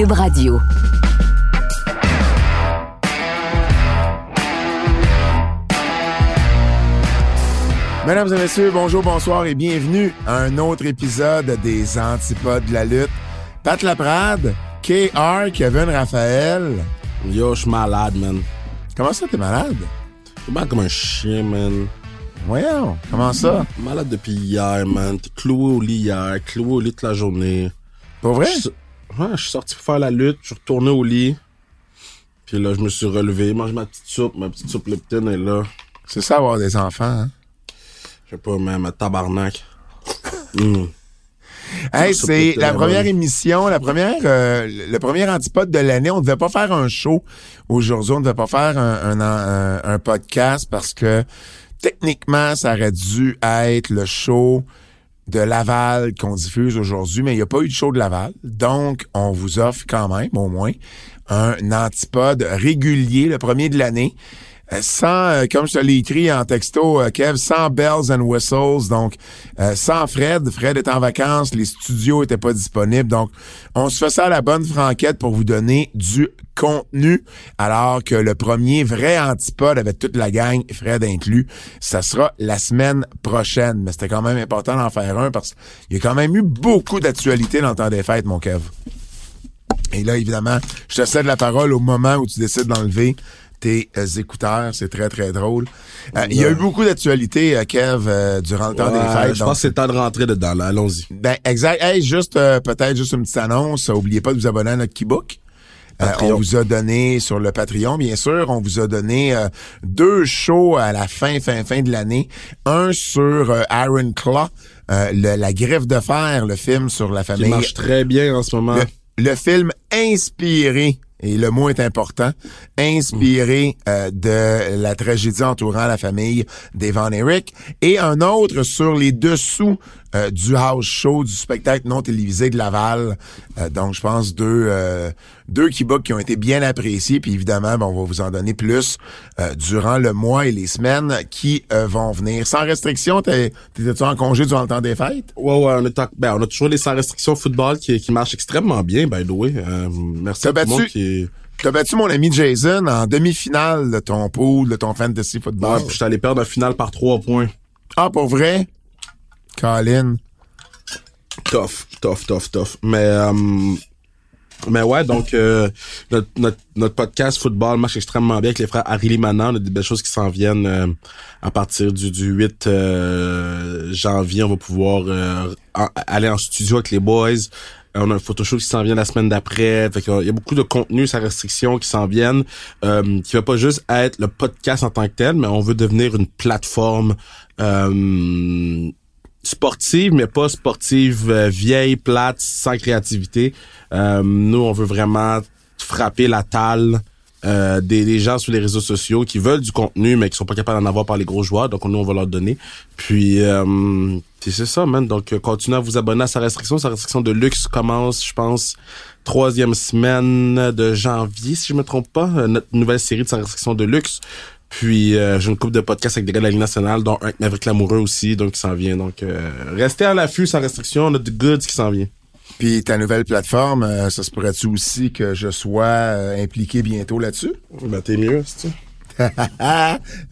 Cube Radio. Mesdames et messieurs, bonjour, bonsoir et bienvenue à un autre épisode des Antipodes de la lutte. Pat Laprade, KR, Kevin Raphaël. Yo, je suis malade, man. Comment ça, t'es malade? Je suis mal comme un chien, man. Voyons, comment ça? Malade depuis hier, man. T'es cloué au lit hier, cloué au lit toute la journée. Pas vrai? Je, ouais, je suis sorti pour faire la lutte, je suis retourné au lit. Puis là, je me suis relevé, mange ma petite soupe, ma petite soupe Lipton est là. C'est ça avoir des enfants, hein? Je sais pas, même ma tabarnak. Mm. Hey, c'est la première émission, la première, euh, le premier antipode de l'année. On devait pas faire un show aujourd'hui. On devait pas faire un, un, un- un podcast parce que techniquement, ça aurait dû être le show de Laval qu'on diffuse aujourd'hui, mais il n'y a pas eu de show de Laval. Donc, on vous offre quand même, au moins, un antipode régulier, le premier de l'année. Euh, Sans, euh, comme je te l'ai écrit en texto, euh, Kev, sans bells and whistles, donc euh, sans Fred. Fred est en vacances, les studios étaient pas disponibles, donc on se fait ça à la bonne franquette pour vous donner du contenu, alors que le premier vrai antipode avec toute la gang, Fred inclus, ça sera la semaine prochaine. Mais c'était quand même important d'en faire un parce qu'il y a quand même eu beaucoup d'actualités dans le temps des fêtes, mon Kev. Et là, évidemment, je te cède la parole au moment où tu décides d'enlever tes euh, écouteurs. C'est très, très drôle. Euh, Il y a eu beaucoup d'actualités, euh, Kev, durant le temps Ouais, des fêtes. je donc- pense que c'est le temps de rentrer dedans, là. Allons-y. ben, exact. Hey, juste, peut-être juste une petite annonce. Oubliez pas de vous abonner à notre Keybook. Euh, on vous a donné sur le Patreon, bien sûr, on vous a donné euh, deux shows à la fin, fin, fin de l'année. Un sur euh, Iron Claw, le- la griffe de fer, le film sur la Qui famille marche très bien en ce moment. le, le film inspiré, et le mot est important, inspiré euh, de la tragédie entourant la famille d'Evan Eric, et un autre sur les dessous euh, du house show, du spectacle non télévisé de Laval. Euh, donc, je pense deux euh, deux keybook qui ont été bien appréciés, puis évidemment, bon, on va vous en donner plus euh, durant le mois et les semaines qui euh, vont venir. Sans restriction, t'es- t'étais-tu en congé durant le temps des fêtes? Ouais, ouais, on, est en- ben, on a toujours les sans restrictions football qui, qui marchent extrêmement bien, by the way. Euh, merci à tout le monde battu- qui... T'as battu mon ami Jason en demi-finale de ton pool, de ton fantasy Ouais, football. puis je suis allé perdre en finale par trois points. Ah, pour vrai? Colin. Tough, tough, tough, tough. Mais, euh, mais ouais, donc, euh, notre, notre, notre podcast football marche extrêmement bien avec les frères Harry Manan. On a des belles choses qui s'en viennent euh, à partir du, du 8 euh, janvier. On va pouvoir euh, aller en studio avec les boys. Euh, On a un photoshoot qui s'en vient la semaine d'après. Fait qu'il y a beaucoup de contenu sans restriction qui s'en viennent, euh, qui va pas juste être le podcast en tant que tel, mais on veut devenir une plateforme euh, sportive, mais pas sportive euh, vieille, plate, sans créativité. Euh, nous, on veut vraiment frapper la talle euh, des, des gens sur les réseaux sociaux qui veulent du contenu, mais qui sont pas capables d'en avoir par les gros joueurs. Donc, nous, on va leur donner. Puis, euh, c'est ça, man. Donc, euh, continuez à vous abonner à sa restriction. Sa restriction de luxe commence, je pense, troisième semaine de janvier, si je me trompe pas. Euh, notre nouvelle série de sa restriction de luxe. Puis euh, j'ai une couple de podcasts avec des gars de la Ligue nationale, dont un avec Maverick Lamoureux aussi, donc qui s'en vient. Donc euh, restez à l'affût sans restriction, on a du goods qui s'en vient. Puis ta nouvelle plateforme, euh, ça se pourrait-tu aussi que je sois euh, impliqué bientôt là-dessus? Ben t'es mieux, c'est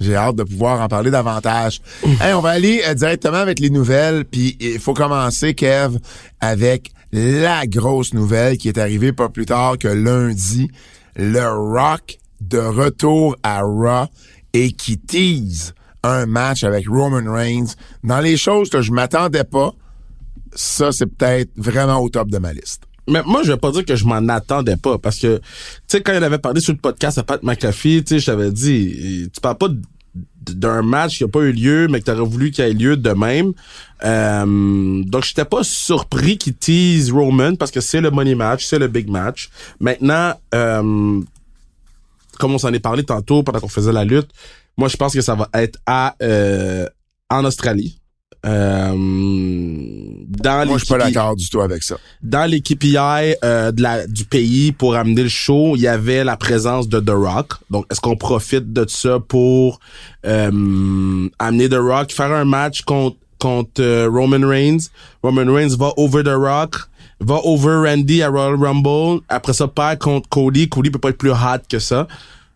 J'ai hâte de pouvoir en parler davantage. hey, on va aller euh, directement avec les nouvelles, puis il faut commencer, Kev, avec la grosse nouvelle qui est arrivée pas plus tard que lundi. Le Rock de retour à Raw et qui tease un match avec Roman Reigns. Dans les choses que je m'attendais pas, ça, c'est peut-être vraiment au top de ma liste. Mais moi, je vais pas dire que je m'en attendais pas, parce que, tu sais, quand il avait parlé sur le podcast à Pat McAfee, tu sais, je dit, tu parles pas d'un match qui a pas eu lieu, mais que t'aurais voulu qu'il ait lieu de même. Euh, donc, j'étais pas surpris qu'il tease Roman, parce que c'est le money match, c'est le big match. Maintenant, euh, comme on s'en est parlé tantôt pendant qu'on faisait la lutte, moi, je pense que ça va être à euh, en Australie. Euh, dans Moi, je suis pas l'équipe- d'accord du tout avec ça. dans les KPI euh, de la, du pays pour amener le show, il y avait la présence de The Rock. Donc, est-ce qu'on profite de ça pour euh, amener The Rock, faire un match contre contre euh, Roman Reigns? Roman Reigns va over The Rock. Va over Randy à Royal Rumble. Après ça, perd contre Cody. Cody peut pas être plus hot que ça.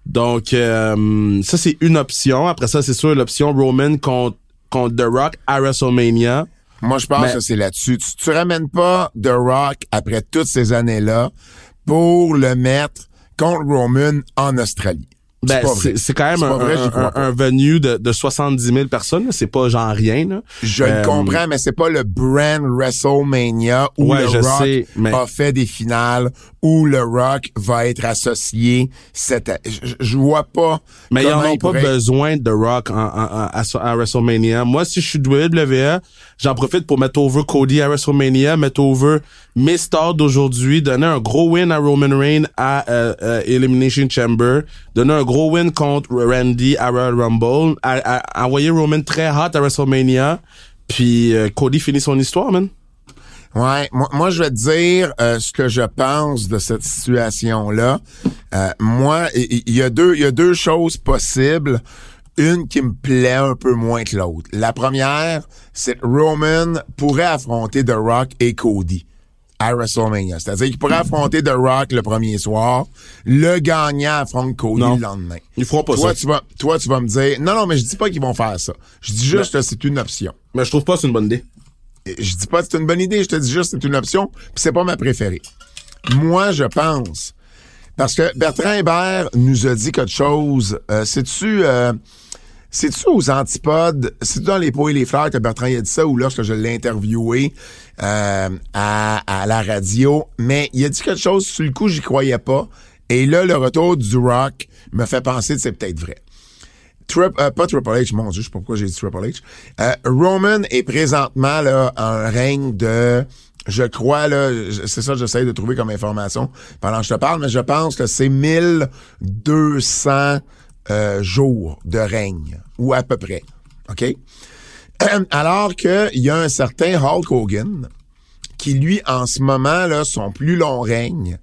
Donc, euh, ça, c'est une option. Après ça, c'est sûr, l'option Roman contre, contre The Rock à WrestleMania. Moi, je pense Mais- que c'est là-dessus. Tu, tu ramènes pas The Rock après toutes ces années-là pour le mettre contre Roman en Australie. Ben, c'est quand même un, vrai, un, venue de, de 70 000 personnes. C'est pas genre rien. Là. Je Euh, le comprends, mais c'est pas le brand WrestleMania où Ouais, le je Rock sais, mais- a fait des finales où le Rock va être associé. Cette, je, je vois pas. Mais ils comment en ont pas besoin de Rock en, en- en- à, à WrestleMania. Moi, si je suis WWE, j'en profite pour mettre over Cody à WrestleMania, mettre over mes stars d'aujourd'hui, donner un gros win à Roman Reigns à euh, euh, Elimination Chamber, donner un gros win contre Randy à Royal Rumble, à, à- envoyer Roman très hot à WrestleMania, puis euh, Cody finit son histoire, man. Ouais, moi, moi, je vais te dire euh, ce que je pense de cette situation-là. Euh, moi, il y, a deux, il y a deux choses possibles. Une qui me plaît un peu moins que l'autre. La première, c'est que Roman pourrait affronter The Rock et Cody à WrestleMania. C'est-à-dire qu'il pourrait affronter The Rock le premier soir, le gagnant affronte Cody Non. le lendemain. Ils feront pas Toi, ça. tu vas, toi, tu vas me dire, non, non, mais je dis pas qu'ils vont faire ça. Je dis juste que c'est une option. Mais je trouve pas que c'est une bonne idée. Je dis pas que c'est une bonne idée, je te dis juste que c'est une option, puis c'est pas ma préférée. Moi, je pense, parce que Bertrand Hébert nous a dit quelque chose, euh, c'est-tu... Euh, c'est-tu aux antipodes, c'est dans les pots et les fleurs que Bertrand a dit ça ou lorsque je l'ai interviewé euh, à, à la radio, mais il a dit quelque chose, sur le coup, j'y croyais pas. Et là, le retour du rock me fait penser que c'est peut-être vrai. Trip- euh, pas Triple H, mon Dieu, je sais pas pourquoi j'ai dit Triple H. Euh, Roman est présentement là un règne de, je crois là, c'est ça que j'essaie de trouver comme information pendant que je te parle, mais je pense que c'est 1200 euh, jours de règne ou à peu près, ok? Alors que il y a un certain Hulk Hogan qui lui en ce moment là son plus long règne.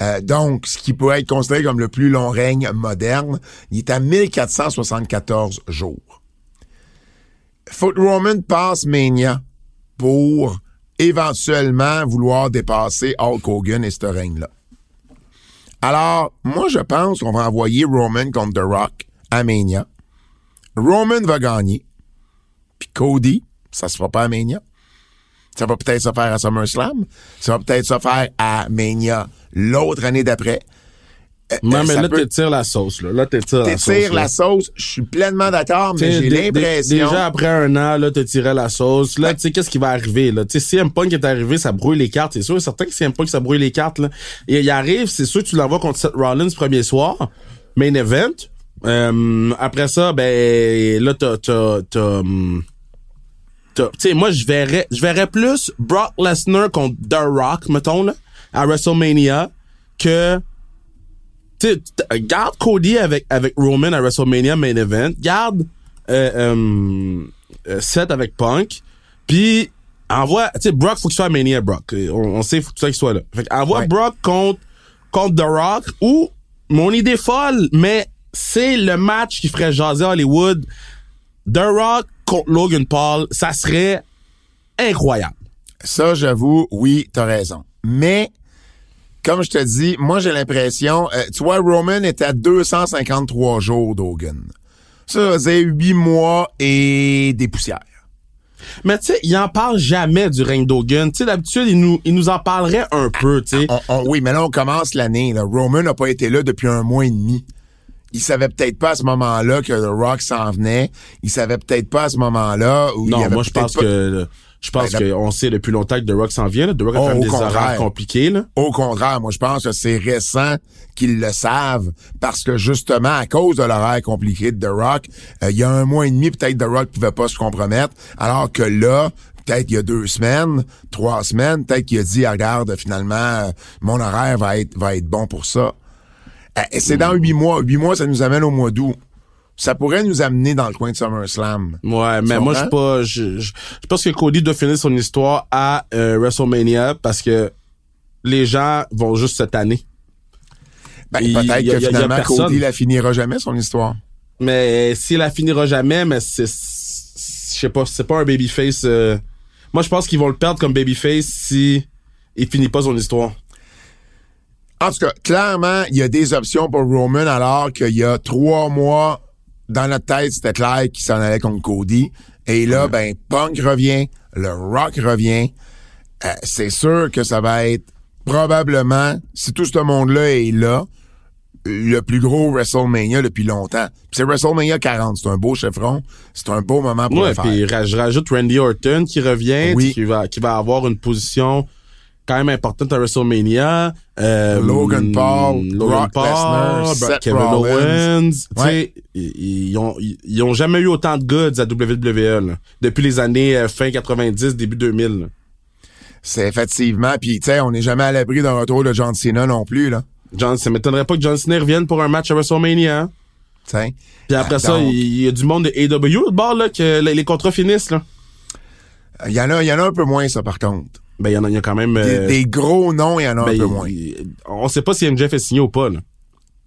Euh, donc, ce qui pourrait être considéré comme le plus long règne moderne, il est à 1474 jours. Que Roman passe Mania pour éventuellement vouloir dépasser Hulk Hogan et ce règne-là. Alors, moi, je pense qu'on va envoyer Roman contre The Rock à Mania. Roman va gagner. Puis Cody, ça se fera pas à Mania. Ça va peut-être se faire à SummerSlam. Ça va peut-être se faire à Mania l'autre année d'après. Euh, Non, euh, mais là, peut- t'étires la sauce, là. Là, t'étires la sauce. T'étires la sauce. Je suis pleinement d'accord, mais j'ai l'impression... Déjà après un an, là, te tirais la sauce. Là, tu sais, qu'est-ce qui va arriver, là? Tu sais, CM Punk est arrivé, ça brouille les cartes. C'est sûr, certain que CM Punk, ça brouille les cartes, là. Et il arrive, c'est sûr que tu l'envoies contre Seth Rollins premier soir. Main event. Euh, après ça, ben, là, t'as, tu sais, moi, je verrais, je verrais plus Brock Lesnar contre The Rock, mettons, là, à WrestleMania, que, tu garde Cody avec, avec Roman à WrestleMania main event, garde euh, euh, euh, Seth avec Punk, puis envoie, tu sais, Brock, faut qu'il soit à Mania, Brock. On, on sait, faut que qu'il soit là. Fait envoie Ouais. Brock contre, contre The Rock, ou, mon idée folle, mais c'est le match qui ferait jaser Hollywood, The Rock contre Logan Paul, ça serait incroyable. Ça, j'avoue, oui, t'as raison. Mais, comme je te dis, moi, j'ai l'impression... euh, tu vois, Roman est à 253 jours d'Hogan. Ça, c'est 8 mois et des poussières. Mais tu sais, il en parle jamais du règne d'Hogan. Tu sais, d'habitude, il nous, il nous en parlerait un peu, tu sais. On- on- oui, mais là, on commence l'année. Roman n'a pas été là depuis un mois et demi. Il savait peut-être pas à ce moment-là que The Rock s'en venait. Il savait peut-être pas à ce moment-là où il Non, avait moi je pense pas- que je pense Ben, qu'on sait depuis longtemps que The Rock s'en vient. Là. The Rock a Oh, au des contraire. horaires compliqués. Là. Au contraire, moi je pense que c'est récent qu'ils le savent parce que justement à cause de l'horaire compliqué de The Rock, euh, il y a un mois et demi peut-être The Rock pouvait pas se compromettre, alors que là peut-être il y a deux semaines, trois semaines, peut-être qu'il a dit Ah, regarde finalement euh, mon horaire va être va être bon pour ça. Et c'est dans huit mois. Huit mois, ça nous amène au mois d'août. Ça pourrait nous amener dans le coin de SummerSlam. Ouais, mais moi je pas. Je, je, pense que Cody doit finir son histoire à euh, WrestleMania parce que les gens vont juste cette année. Ben, peut-être que finalement. Cody la finira jamais son histoire. Mais s'il la finira jamais, mais c'est. c'est- Je sais pas, c'est pas un babyface. euh, Moi je pense qu'ils vont le perdre comme babyface si il finit pas son histoire. En tout cas, clairement, il y a des options pour Roman alors qu'il y a trois mois, dans notre tête, c'était clair qu'il s'en allait contre Cody. Et là, ben, Punk revient, le Rock revient. Euh, c'est sûr que ça va être probablement, si tout ce monde-là est là, le plus gros WrestleMania depuis longtemps. Puis c'est WrestleMania 40, c'est un beau chevron, c'est un beau moment pour Ouais, le faire. puis rajoute Randy Orton qui revient, Oui. qui va qui va avoir une position quand même importante à WrestleMania. Euh, Logan Paul, Logan Brock Paul, Lesnar, Kevin Rollins. Owens. Tu Ouais. sais, ils, ils ont ils, ont jamais eu autant de goods à WWE là, depuis les années euh, fin 90 début 2000. là. C'est effectivement, puis tu sais, on n'est jamais à l'abri d'un retour de John Cena non plus, là. John, ça m'étonnerait pas que John Cena revienne pour un match à WrestleMania. hein. Puis après Ah, ça, il il y a du monde de AW de bord là que les, les contrats finissent là. Il y en a, il y en a un peu moins, ça, par contre. Ben il y en a, il y a quand même. Des, euh, des gros noms, il y en a ben, un peu il- moins. il- on sait pas si MJF est signé ou pas là.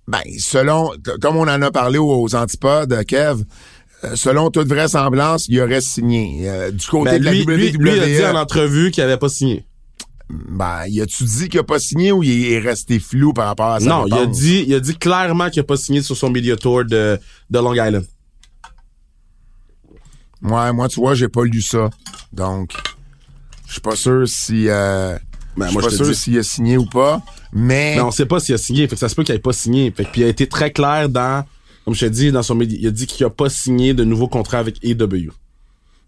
Ben, selon, comme on en a parlé aux, antipodes, Kev, euh, selon toute vraisemblance, il aurait signé. Euh, du côté Ben, de la lui, WWE, lui, il a dit en entrevue qu'il avait pas signé. ben, y a-tu dit qu'il a pas signé ou il est resté flou par rapport à ça? non, il a dit, il a dit clairement qu'il a pas signé sur son media tour de, de Long Island. Ouais, moi, tu vois, j'ai pas lu ça. Donc, je suis pas sûr si, euh, Ben, je suis pas te sûr s'il a signé ou pas, mais, Mais on sait pas s'il a signé, fait que ça se peut qu'il ait pas signé. Fait que, puis il a été très clair dans, comme je te dis, dans son média, il a dit qu'il a pas signé de nouveau contrat avec AEW.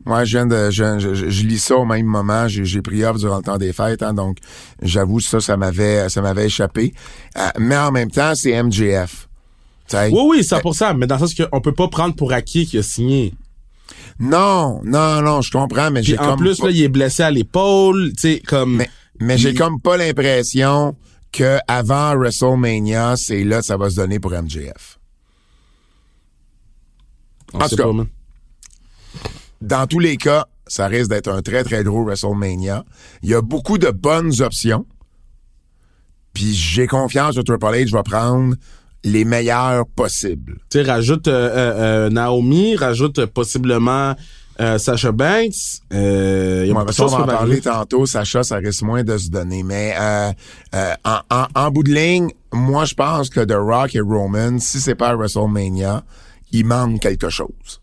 ouais, je viens de, je, je, je- lis ça au même moment. J'ai, j'ai pris off durant le temps des fêtes, hein, donc, j'avoue, ça, ça m'avait, ça m'avait échappé. Euh, mais en même temps, c'est MJF. Tu sais? Oui, oui, c'est pour ça, mais dans le sens qu'on peut pas prendre pour acquis qu'il a signé. Non, non, non, je comprends, mais j'ai en comme plus, pas- là, il est blessé à l'épaule, tu sais, comme... mais, mais j'ai comme pas l'impression que avant WrestleMania, c'est là que ça va se donner pour MJF. on en tout cas, pas, man. Dans tous les cas, ça risque d'être un très très gros WrestleMania. Il y a beaucoup de bonnes options. Puis j'ai confiance que Triple H va prendre les meilleurs possibles. Tu sais, rajoute euh, euh, euh, Naomi, rajoute possiblement euh, Sasha Banks. Euh, y a Ouais, ça, on va en parler tantôt. Sacha, ça risque moins de se donner. Mais euh, euh, en, en, en bout de ligne, moi, je pense que The Rock et Roman, si c'est pas WrestleMania, il manque quelque chose.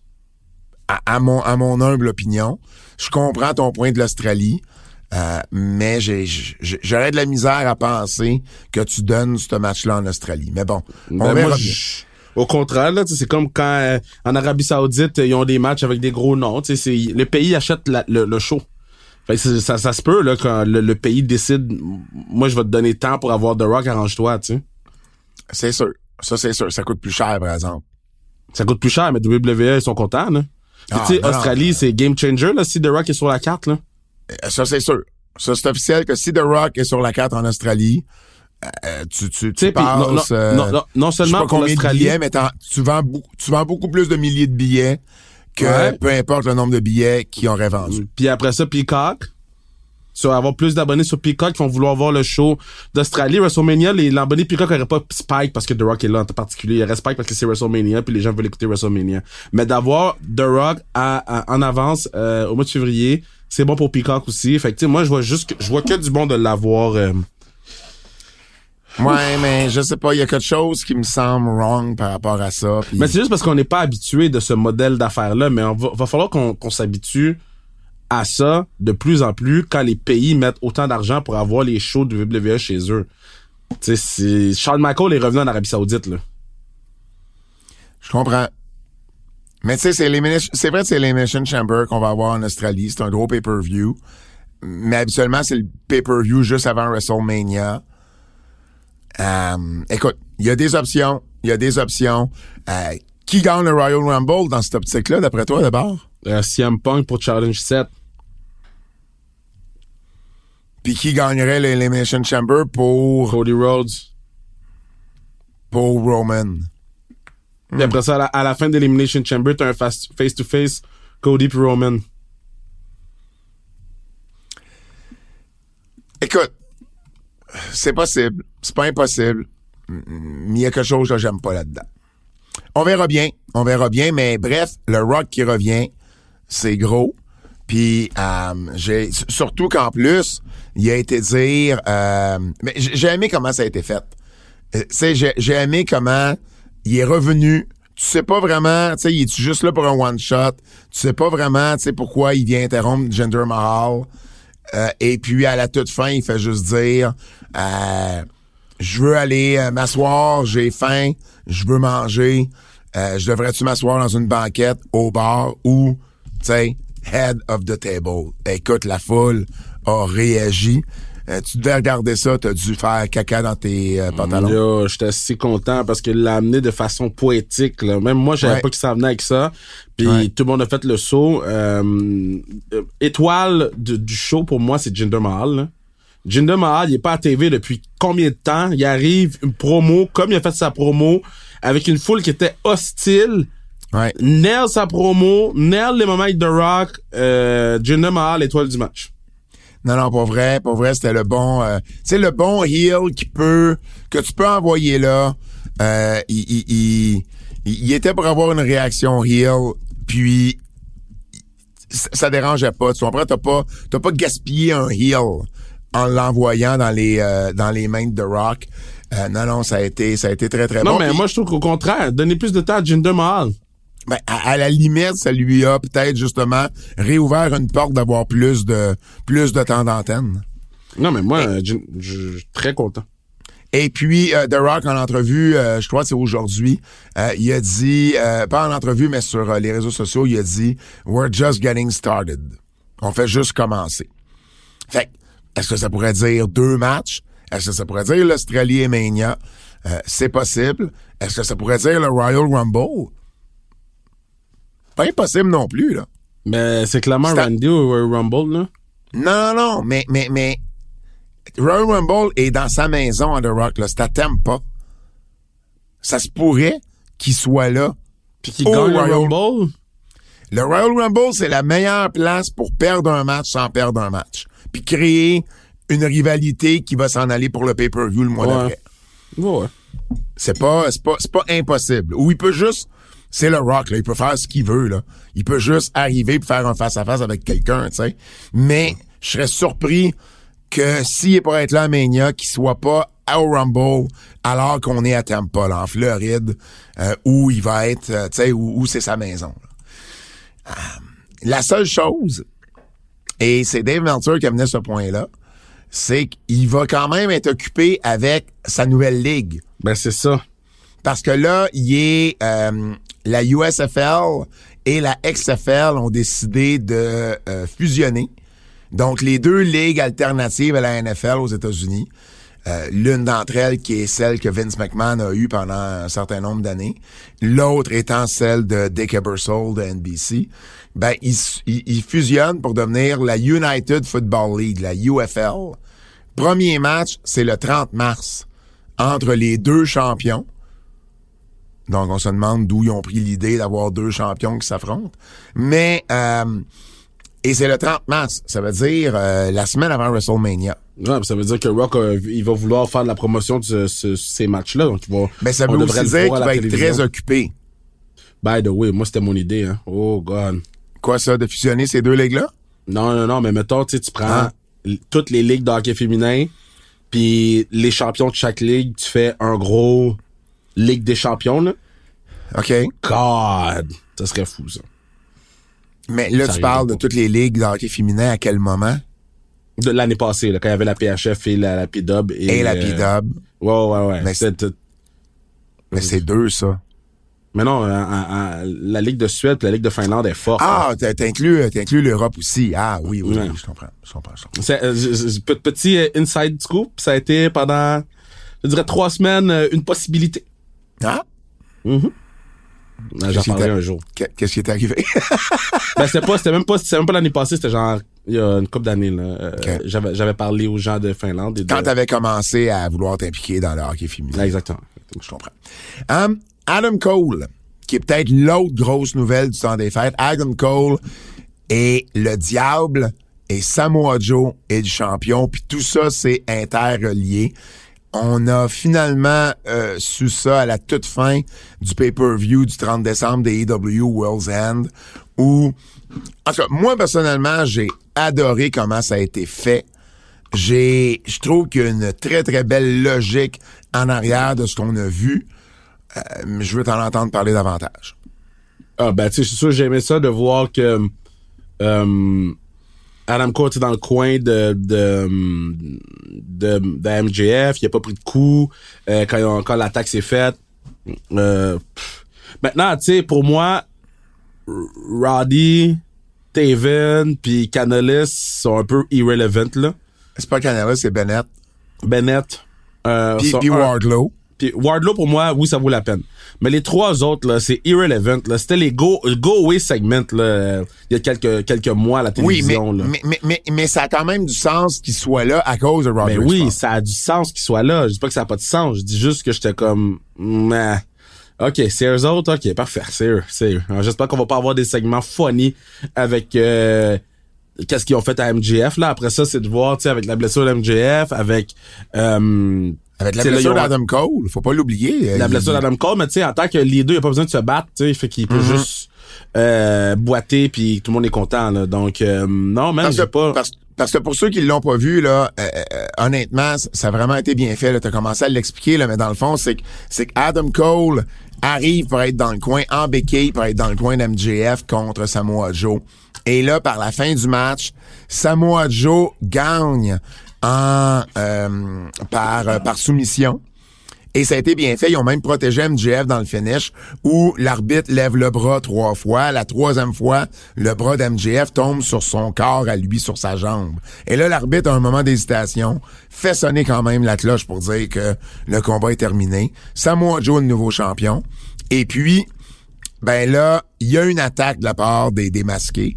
À, à mon, à mon humble opinion. Je comprends ton point de l'Australie, euh, mais j'aurais de la misère à penser que tu donnes ce match-là en Australie. Mais bon, on Ben, verra bien. Au contraire, là, c'est comme quand euh, en Arabie Saoudite, ils ont des matchs avec des gros noms. Le pays achète la- le, le show. Fait que ça, ça se peut là, quand le, le pays décide moi je vais te donner tant pour avoir The Rock, arrange-toi, tu sais. C'est sûr. Ça, c'est sûr. Ça coûte plus cher, par exemple. Ça coûte plus cher, mais WWE, ils sont contents, là. Ah, tu sais, non, Australie, c'est game changer, là, si The Rock est sur la carte, là. Euh, Ça, c'est sûr. Ça, c'est officiel que si The Rock est sur la carte en Australie, euh, tu, tu, Tu sais, tu puis non, non, passes... euh, non, non, non je sais seulement pas pour combien de l'Australie, billets, mais tu vends, beaucoup, tu vends beaucoup plus de milliers de billets que Ouais. peu importe le nombre de billets qui auraient vendu. Puis après ça, Peacock. Tu vas avoir plus d'abonnés sur Peacock qui vont vouloir voir le show d'Australie. WrestleMania, les l'abonné Peacock n'aurait pas Spike parce que The Rock est là en particulier. Il y aurait Spike parce que c'est WrestleMania puis les gens veulent écouter WrestleMania. Mais d'avoir The Rock à, à- en avance euh, au mois de février, c'est bon pour Peacock aussi. Fait que tu sais, moi je vois juste que, je vois que du bon de l'avoir. euh, Ouais, mais je sais pas, il y a quelque chose qui me semble wrong par rapport à ça. Mais c'est juste parce qu'on n'est pas habitué de ce modèle d'affaires-là, mais on va, va falloir qu'on s'habitue à ça de plus en plus quand les pays mettent autant d'argent pour avoir les shows de WWE chez eux. Tu sais, Shawn Michael est revenu en Arabie Saoudite, là. Je comprends. Mais tu sais, c'est vrai que c'est l'Elimination Chamber qu'on va avoir en Australie. C'est un gros pay-per-view. Mais habituellement, c'est le pay-per-view juste avant WrestleMania. Euh, écoute, il y a des options. Il y a des options. Euh, qui gagne le Royal Rumble dans cette optique-là, d'après toi, d'abord? Euh, CM Punk pour Challenge 7. Puis qui gagnerait l'Elimination Chamber pour, Cody Rhodes. pour Roman? Puis après ça, à la, à la fin de l'Elimination Chamber, t'as un face- face-to-face Cody puis Roman. Écoute, c'est possible. C'est pas impossible. Mais il y a quelque chose que j'aime pas là-dedans. On verra bien. On verra bien. Mais bref, le Rock qui revient, c'est gros. Puis euh, j'ai surtout qu'en plus, il a été dire euh, mais j'ai aimé comment ça a été fait. Euh, j'ai aimé comment il est revenu. Tu sais pas vraiment, tu sais, il est juste là pour un one shot? Tu sais pas vraiment, tu sais, pourquoi il vient interrompre Jinder Mahal? Euh, et puis à la toute fin, il fait juste dire euh, je veux aller euh, m'asseoir, j'ai faim, je veux manger. Euh, je devrais-tu m'asseoir dans une banquette au bar ou, tu sais, head of the table? Écoute, la foule a réagi. Euh, tu devais regarder ça, t'as dû faire caca dans tes euh, pantalons. Yo, j'étais si content parce qu'il l'a amené de façon poétique. Là. Même moi, je savais Ouais. pas qu'il s'en venait avec ça. Puis Ouais. tout le monde a fait le saut. Euh, euh, étoile de- du show pour moi, c'est Jinder Mahal. là. Jinder Mahal, il est pas à TV depuis combien de temps? Il arrive une promo, comme il a fait sa promo, avec une foule qui était hostile. Ouais. Nail sa promo, nail les moments avec The Rock. Euh, Jinder Mahal, étoile du match. Non, non, pas vrai, pas vrai, c'était le bon, euh, sais, le bon heel qui peut, que tu peux envoyer là, euh, il, il, il, il était pour avoir une réaction heel, puis ça, dérangeait pas, tu comprends, t'as pas, t'as pas gaspillé un heel en l'envoyant dans les, euh, dans les mains de The Rock. Euh, non, non, ça a été, ça a été très, très Non, bon. mais Puis- moi, je trouve qu'au contraire, donner plus de temps à Jinder Mahal. Ben, à, à la limite, ça lui a peut-être justement réouvert une porte d'avoir plus de plus de temps d'antenne. Non, mais moi, euh, je suis très content. Et puis euh, The Rock en entrevue, euh, je crois que c'est aujourd'hui, euh, il a dit, euh, pas en entrevue, mais sur les réseaux sociaux, il a dit We're just getting started. On fait juste commencer. Fait que, est-ce que ça pourrait dire deux matchs? Est-ce que ça pourrait dire l'Australie et Mania? Euh, c'est possible. Est-ce que ça pourrait dire le Royal Rumble? Pas impossible non plus, là. Mais c'est clairement C'est à- Randy ou euh, Rumble, là. Non, non, non, mais, mais, mais, Royal Rumble est dans sa maison à The Rock, là. C'est à Tampa. Ça se pourrait qu'il soit là. Puis qui Au gagne Royal- le Rumble? Le Royal Rumble, c'est la meilleure place pour perdre un match sans perdre un match. Puis créer une rivalité qui va s'en aller pour le pay-per-view le mois Ouais. d'après. Ouais. C'est pas, c'est pas, c'est pas impossible. Ou il peut juste, c'est le Rock, là. Il peut faire ce qu'il veut, là. Il peut juste arriver et faire un face-à-face avec quelqu'un, tu sais. Mais, je serais surpris que s'il est pour être là à Mania, qu'il soit pas au Rumble alors qu'on est à Tampa, là, en Floride, euh, où il va être, euh, tu sais, où, où c'est sa maison. là. Euh, la seule chose, et c'est Dave Meltzer qui amenait ce point-là, c'est qu'il va quand même être occupé avec sa nouvelle ligue. Ben, c'est ça. Parce que là, il est euh, la USFL et la XFL ont décidé de euh, fusionner. Donc, les deux ligues alternatives à la NFL aux États-Unis. Euh, L'une d'entre elles qui est celle que Vince McMahon a eue pendant un certain nombre d'années. L'autre étant celle de Dick Ebersol de NBC. Ben, ils, ils- ils fusionnent pour devenir la United Football League, la UFL. Premier match, c'est le 30 mars entre les deux champions. Donc, on se demande d'où ils ont pris l'idée d'avoir deux champions qui s'affrontent. Mais, euh, et c'est le 30 mars. Ça veut dire euh, la semaine avant WrestleMania. Ouais, ça veut dire que Rock, euh, il va vouloir faire de la promotion de ce- ce- ces matchs-là. Donc, il va. Mais ça on veut aussi dire qu'il va être très occupé. By the way, moi, c'était mon idée, hein. Oh, God. Quoi ça, de fusionner ces deux ligues-là? Non, non, non, mais mettons, tu sais, tu prends Ah. toutes les ligues de hockey féminin, puis les champions de chaque ligue, tu fais un gros Ligue des champions, là. OK? God! Ça serait fou, ça. Mais là, Ça tu parles de toutes les ligues de hockey féminin à quel moment? De l'année passée, là, quand il y avait la PHF et la, la P-Dub. Et, Et la euh, P-Dub. Ouais, ouais, ouais. Mais tout- Mais c'est deux, ça. Mais non, euh, en- en- la Ligue de Suède et la Ligue de Finlande est forte. Ah, t'inclus, t'inclus l'Europe aussi. Ah, oui, oui, Ouais. oui, je comprends. Je comprends, je comprends. C'est, euh, petit euh, inside scoop, ça a été pendant, je dirais, trois semaines, euh, une possibilité. Ah? J'en Qu'est-ce qui parlerai un jour. Qu'est- Qu'est-ce qui est arrivé? Ben, c'était pas, c'était même pas, c'était même pas l'année passée, c'était genre, il y a une couple d'années, là. Euh. J'avais, j'avais parlé aux gens de Finlande et de... Quand t'avais commencé à vouloir t'impliquer dans le hockey féminin. Ouais, exactement. Je comprends. Um, Adam Cole, qui est peut-être l'autre grosse nouvelle du temps des fêtes. Adam Cole est le diable et Samoa Joe est le champion. Puis tout ça, c'est interrelié. On a finalement euh, su ça à la toute fin du pay-per-view du 30 décembre des EW World's End, où, en tout cas, moi, personnellement, j'ai adoré comment ça a été fait. J'ai, je trouve qu'il y a une très, très belle logique en arrière de ce qu'on a vu. Euh, je veux t'en entendre parler davantage. Ah, ben, tu sais, je sûr, j'ai aimé ça de voir que euh, Adam Cole était dans le coin de, de, de, de MJF. Il a pas pris de coup euh, quand, quand l'attaque s'est faite. Euh, maintenant, tu sais, pour moi, Roddy, Taven puis Canalis sont un peu irrelevant, là. C'est pas Canada, c'est Bennett. Bennett. Euh, Puis, Wardlow. Puis Wardlow, pour moi, oui, ça vaut la peine. Mais les trois autres, là, c'est irrelevant. Là. C'était les go, go away segment, là, il y a quelques, quelques mois à la Oui, mais, télévision, là. mais, mais, mais, mais ça a quand même du sens qu'il soit là à cause de Roger Mais oui, ça a du sens qu'il soit là. Je dis pas que ça a pas de sens. Je dis juste que j'étais comme, meh. OK, c'est eux autres? OK, parfait. C'est eux. C'est eux. Alors, J'espère qu'on va pas avoir des segments funny avec, euh, qu'est-ce qu'ils ont fait à MJF, là. Après ça, c'est de voir, tu sais, avec la blessure de MJF, avec, euh, Avec la blessure d'Adam Cole, faut pas l'oublier. la Il- blessure d'Adam Cole, mais tu sais, en tant que leader, il a pas besoin de se battre, tu sais, fait qu'il peut Mhm. juste euh, boiter puis tout le monde est content là. Donc euh, non, même j'ai pas parce, parce que pour ceux qui l'ont pas vu, là, euh, euh, honnêtement, ça a vraiment été bien fait. Tu as commencé à l'expliquer, là, mais dans le fond, c'est que c'est que Adam Cole arrive pour être dans le coin, en béquille, pour être dans le coin d'MJF contre Samoa Joe. Et là, par la fin du match, Samoa Joe gagne en euh, par, euh, par soumission. Et ça a été bien fait. Ils ont même protégé MJF dans le finish où l'arbitre lève le bras trois fois. La troisième fois, le bras d'MJF tombe sur son corps à lui, sur sa jambe. Et là, l'arbitre a un moment d'hésitation, fait sonner quand même la cloche pour dire que le combat est terminé. Samoa Joe, le nouveau champion. Et puis, ben là, il y a une attaque de la part des, des masqués.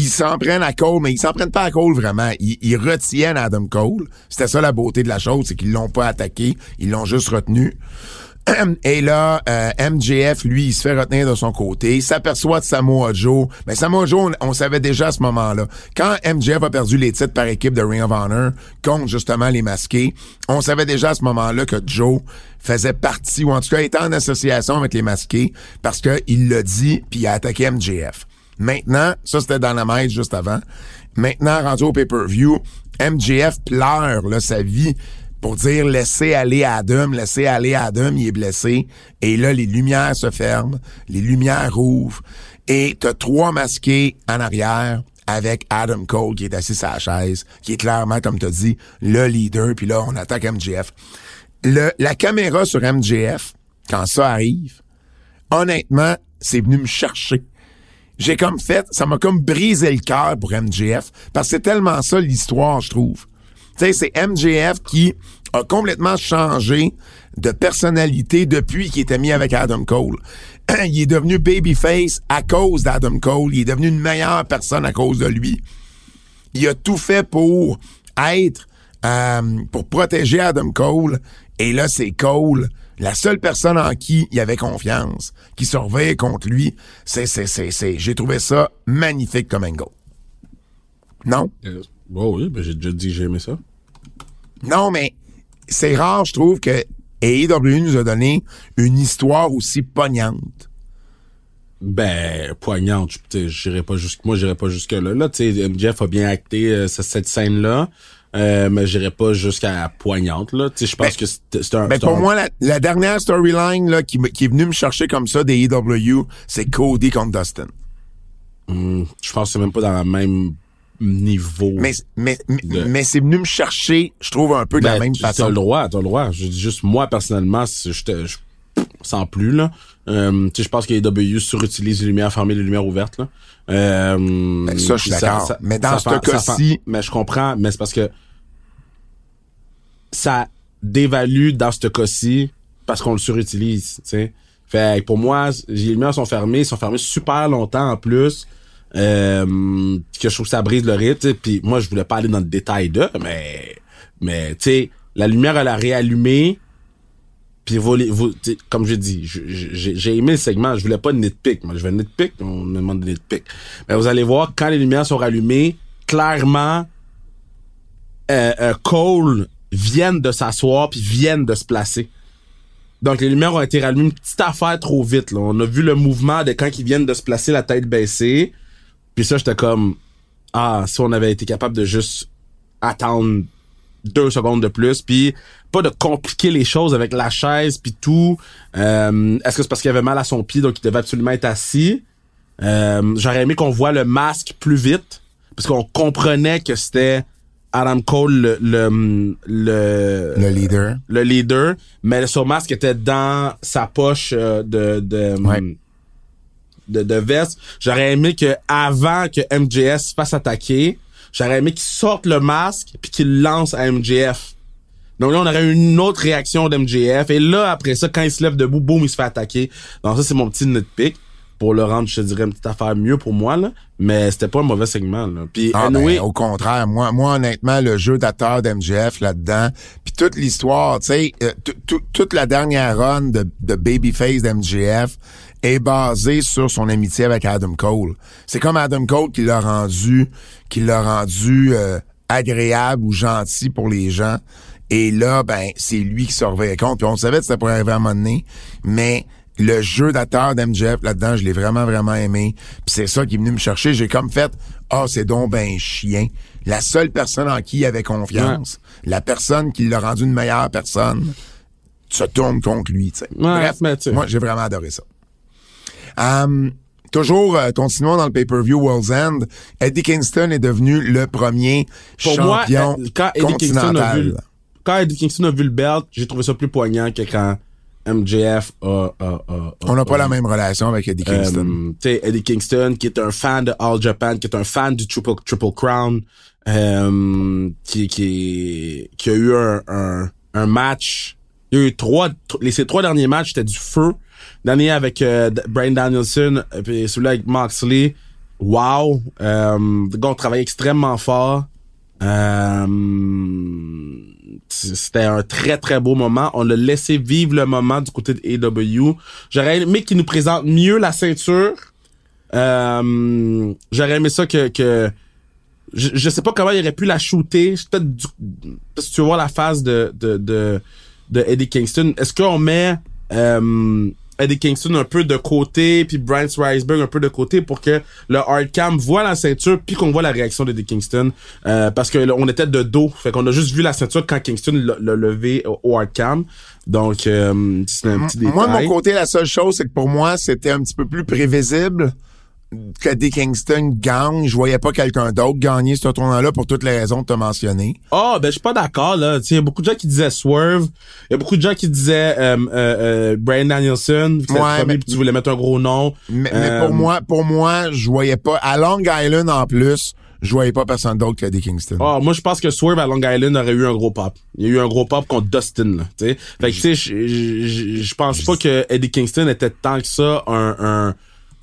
Ils s'en prennent à Cole, mais ils s'en prennent pas à Cole vraiment. Ils, ils retiennent Adam Cole. C'était ça la beauté de la chose, c'est qu'ils l'ont pas attaqué, ils l'ont juste retenu. Et là, euh, MJF, lui, il se fait retenir de son côté. Il s'aperçoit de Samoa Joe. Mais Samoa Joe, on, on savait déjà à ce moment-là. Quand MJF a perdu les titres par équipe de Ring of Honor contre justement les masqués, on savait déjà à ce moment-là que Joe faisait partie, ou en tout cas était en association avec les masqués, parce qu'il l'a dit, puis il a attaqué MJF. Maintenant, ça c'était dans la maître juste avant. Maintenant, rendu au pay-per-view, MJF pleure sa vie pour dire laissez aller Adam, laissez aller Adam, il est blessé. Et là, les lumières se ferment, les lumières ouvrent, et t'as trois masqués en arrière avec Adam Cole qui est assis sur la chaise, qui est clairement, comme t'as dit, le leader, puis là, on attaque MJF. La caméra sur MJF, quand ça arrive, honnêtement, c'est venu me chercher. J'ai comme fait, ça m'a comme brisé le cœur pour MJF, parce que c'est tellement ça l'histoire, je trouve. Tu sais, c'est MJF qui a complètement changé de personnalité depuis qu'il était mis avec Adam Cole. il est devenu babyface à cause d'Adam Cole. Il est devenu une meilleure personne à cause de lui. Il a tout fait pour être, euh, pour protéger Adam Cole. Et là, c'est Cole, la seule personne en qui il avait confiance, qui surveille contre lui. C'est, c'est, c'est, c'est, j'ai trouvé ça magnifique comme angle. Non? Euh, oh oui, ben j'ai déjà dit que j'ai aimé ça. Non, mais c'est rare, je trouve, que AEW nous a donné une histoire aussi poignante. Ben, poignante, j'irai pas jusque, moi, j'irai pas jusque là. Là, tu sais, MJF a bien acté euh, ce- cette scène-là, euh, mais j'irai pas jusqu'à poignante, là. Tu sais, je pense Ben, que c'est un, Ben pour un- moi, la, la dernière storyline là, qui, est venue me chercher comme ça des AEW, c'est Cody contre Dustin. Hum, je pense que c'est même pas dans le même niveau. Mais, mais, mais, De- mais c'est venu me chercher, je trouve, un peu de la Ben, même T'as façon. le droit, t'as le droit. Je dis juste, moi, personnellement, je te, je, sans plus, là. Euh, tu sais, je pense que les W surutilisent les lumières fermées, les lumières ouvertes, là. Euh, Ben, ça, je suis d'accord. Mais dans ce cas-ci- Mais je comprends, mais c'est parce que ça dévalue dans ce cas-ci parce qu'on le surutilise, tu sais. Fait que pour moi, les lumières sont fermées, sont fermées super longtemps en plus. Euh, que je trouve que ça brise le rythme. Puis moi, je voulais pas aller dans le détail de, mais mais tu sais, la lumière elle a réallumé. Puis vous, vous comme je dis, j'ai aimé le segment. Je voulais pas de nitpick. Moi, je veux nitpick. On me demande de nitpick. Mais vous allez voir quand les lumières sont rallumées, clairement, euh, euh, Cole vienne de s'asseoir puis vienne de se placer. Donc les lumières ont été rallumées une petite affaire trop vite. Là. On a vu le mouvement de quand ils viennent de se placer la tête baissée. Puis ça, j'étais comme ah si on avait été capable de juste attendre deux secondes de plus, puis pas de compliquer les choses avec la chaise puis tout. Euh, Est-ce que c'est parce qu'il avait mal à son pied donc il devait absolument être assis? Euh, J'aurais aimé qu'on voit le masque plus vite parce qu'on comprenait que c'était Adam Cole le, le le Le leader. le leader, mais son masque était dans sa poche euh, de de, Ouais. de, de veste. J'aurais aimé que avant que MJF se fasse attaquer, j'aurais aimé qu'il sorte le masque puis qu'il lance à MJF. Donc là, on aurait une autre réaction d'MJF. Et là, après ça, quand il se lève debout, boum, il se fait attaquer. Donc ça, c'est mon petit nitpick. Pour le rendre, je te dirais, une petite affaire mieux pour moi, là. Mais c'était pas un mauvais segment, là. Puis, Ah, anyway, ben, au contraire, moi, moi honnêtement, le jeu d'acteur d'MGF là-dedans, puis toute l'histoire, tu sais, euh, tout- tout- toute la dernière run de, de Babyface d'MGF est basée sur son amitié avec Adam Cole. C'est comme Adam Cole qui l'a rendu, qui l'a rendu euh, agréable ou gentil pour les gens. Et là, ben, c'est lui qui surveillait compte. Puis on savait que c'était pour arriver à un moment donné, mais le jeu d'acteur d'MJF là-dedans, je l'ai vraiment, vraiment aimé. Puis c'est ça qui est venu me chercher. J'ai comme fait, ah, c'est donc ben chien. La seule personne en qui il avait confiance, la personne qui l'a rendu une meilleure personne, se tourne contre lui, tu sais. Bref, sais. moi, j'ai vraiment adoré ça. Hum, toujours, euh, continuons dans le pay-per-view World's End. Eddie Kingston est devenu le premier pour moi, champion euh, quand Eddie Kingston a continental. vu, quand Eddie Kingston a vu le belt, j'ai trouvé ça plus poignant que quand MJF a, a, On n'a pas a- la même relation avec Eddie Kingston. Tu sais, Eddie Kingston, qui est un fan de All Japan, qui est un fan du Triple, Triple Crown, euh, qui, qui, qui a eu un, un, un match. Il y a eu trois, tr- les, ces trois derniers matchs, c'était du feu. Dernier avec euh, Brian Danielson, et puis celui-là avec Moxley. Wow. Gars, on travaillait extrêmement fort. C'était un très très beau moment. On l'a laissé vivre le moment du côté de AW. J'aurais aimé qu'il nous présente mieux la ceinture. Euh, J'aurais aimé ça que, que je, je sais pas comment il aurait pu la shooter. Peut-être que tu vois la phase de de de, de Eddie Kingston. Est-ce qu'on met euh, Eddie Kingston un peu de côté puis Brian Riceberg un peu de côté pour que le hard cam voit la ceinture puis qu'on voit la réaction d'Eddie Kingston. Euh, parce que là, on était de dos. Fait qu'on a juste vu la ceinture quand Kingston l'a levé au, au hard cam. Donc euh, c'est un petit détail. Moi, de mon côté, la seule chose, c'est que pour moi, c'était un petit peu plus prévisible que Eddie Kingston gagne. Je voyais pas quelqu'un d'autre gagner ce tournoi-là pour toutes les raisons que tu as mentionnées. Ah, ben je suis pas d'accord là. Il y a beaucoup de gens qui disaient Swerve. Il y a beaucoup de gens qui disaient euh, euh, euh, Brian Danielson. que Ouais, le premier, mais- tu voulais mettre un gros nom. Mais, mais Euh, pour moi, pour moi, je voyais pas. À Long Island, en plus, je voyais pas personne d'autre qu'Eddie Kingston. Ah, moi je pense que Swerve à Long Island aurait eu un gros pop. Il y a eu un gros pop contre Dustin là. Tu sais. Fait que tu sais, je pense pas que Eddie Kingston était tant que ça un un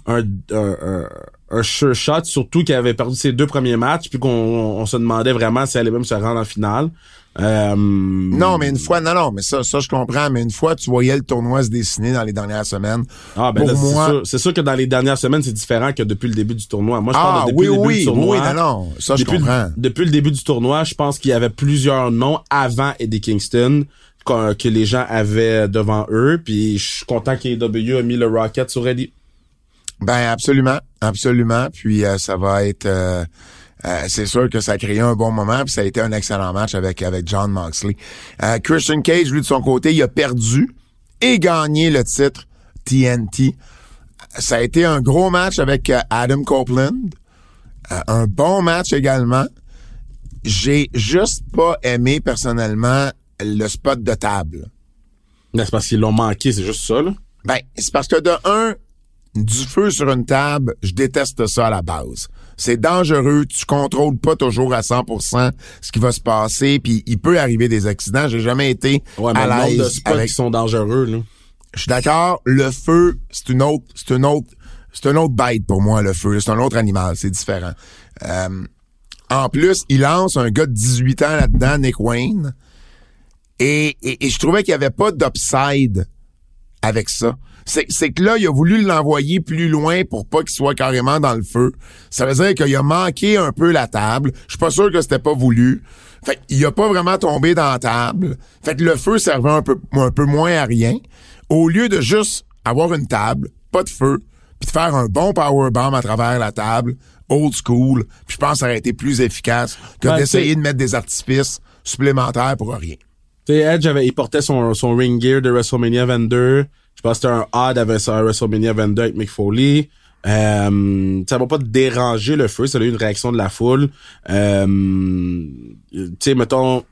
un un, un, un sure shot, surtout qu'il avait perdu ses deux premiers matchs, puis qu'on on se demandait vraiment s'il allait même se rendre en finale. Euh, Non, mais une fois, non, non, mais ça, ça, je comprends, mais une fois, tu voyais le tournoi se dessiner dans les dernières semaines. Ah ben Pour c'est moi- sûr- c'est sûr, que dans les dernières semaines, c'est différent que depuis le début du tournoi. Moi, je Ah, parle de depuis oui, le début oui, du tournoi. oui, non, non, ça, je depuis, comprends. Le, depuis le début du tournoi, je pense qu'il y avait plusieurs noms avant Eddie Kingston que, que les gens avaient devant eux. Puis je suis content qu'AEW a mis le Rocket sur Eddie. Ben absolument, absolument. Puis euh, ça va être, euh, euh, c'est sûr que ça a créé un bon moment. Puis ça a été un excellent match avec avec John Moxley. Euh, Christian Cage, lui de son côté, il a perdu et gagné le titre TNT. Ça a été un gros match avec euh, Adam Copeland. Euh, un bon match également. J'ai juste pas aimé personnellement le spot de table. Mais C'est parce qu'ils l'ont manqué, c'est juste ça, là. Ben, c'est parce que de un, du feu sur une table, je déteste ça à la base. C'est dangereux, tu contrôles pas toujours à 100% ce qui va se passer, puis il peut arriver des accidents. J'ai jamais été Ouais, mais à nombre de l'aise spots avec. qui sont dangereux, là. Je suis d'accord, le feu, c'est une autre, c'est une autre, c'est une autre bête pour moi, le feu. C'est un autre animal, c'est différent. Euh, en plus, il lance un gars de 18 ans là-dedans, Nick Wayne. Et, et, et je trouvais qu'il n'y avait pas d'upside avec ça. C'est, c'est que là, il a voulu l'envoyer plus loin pour pas qu'il soit carrément dans le feu. Ça veut dire qu'il a manqué un peu la table. Je suis pas sûr que c'était pas voulu. Fait qu'il a pas vraiment tombé dans la table. Fait que le feu servait un peu, un peu moins à rien. Au lieu de juste avoir une table, pas de feu, puis de faire un bon powerbomb à travers la table, old school, puis je pense que ça aurait été plus efficace que d'essayer de mettre des artifices supplémentaires pour rien. Tu Edge avait, il portait son, son ring gear de WrestleMania 22. Je pense que c'était un odd avec ça à WrestleMania 22 avec Mick Foley. Euh, ça va pas déranger le feu, ça a eu une réaction de la foule. Euh, tu sais, mettons,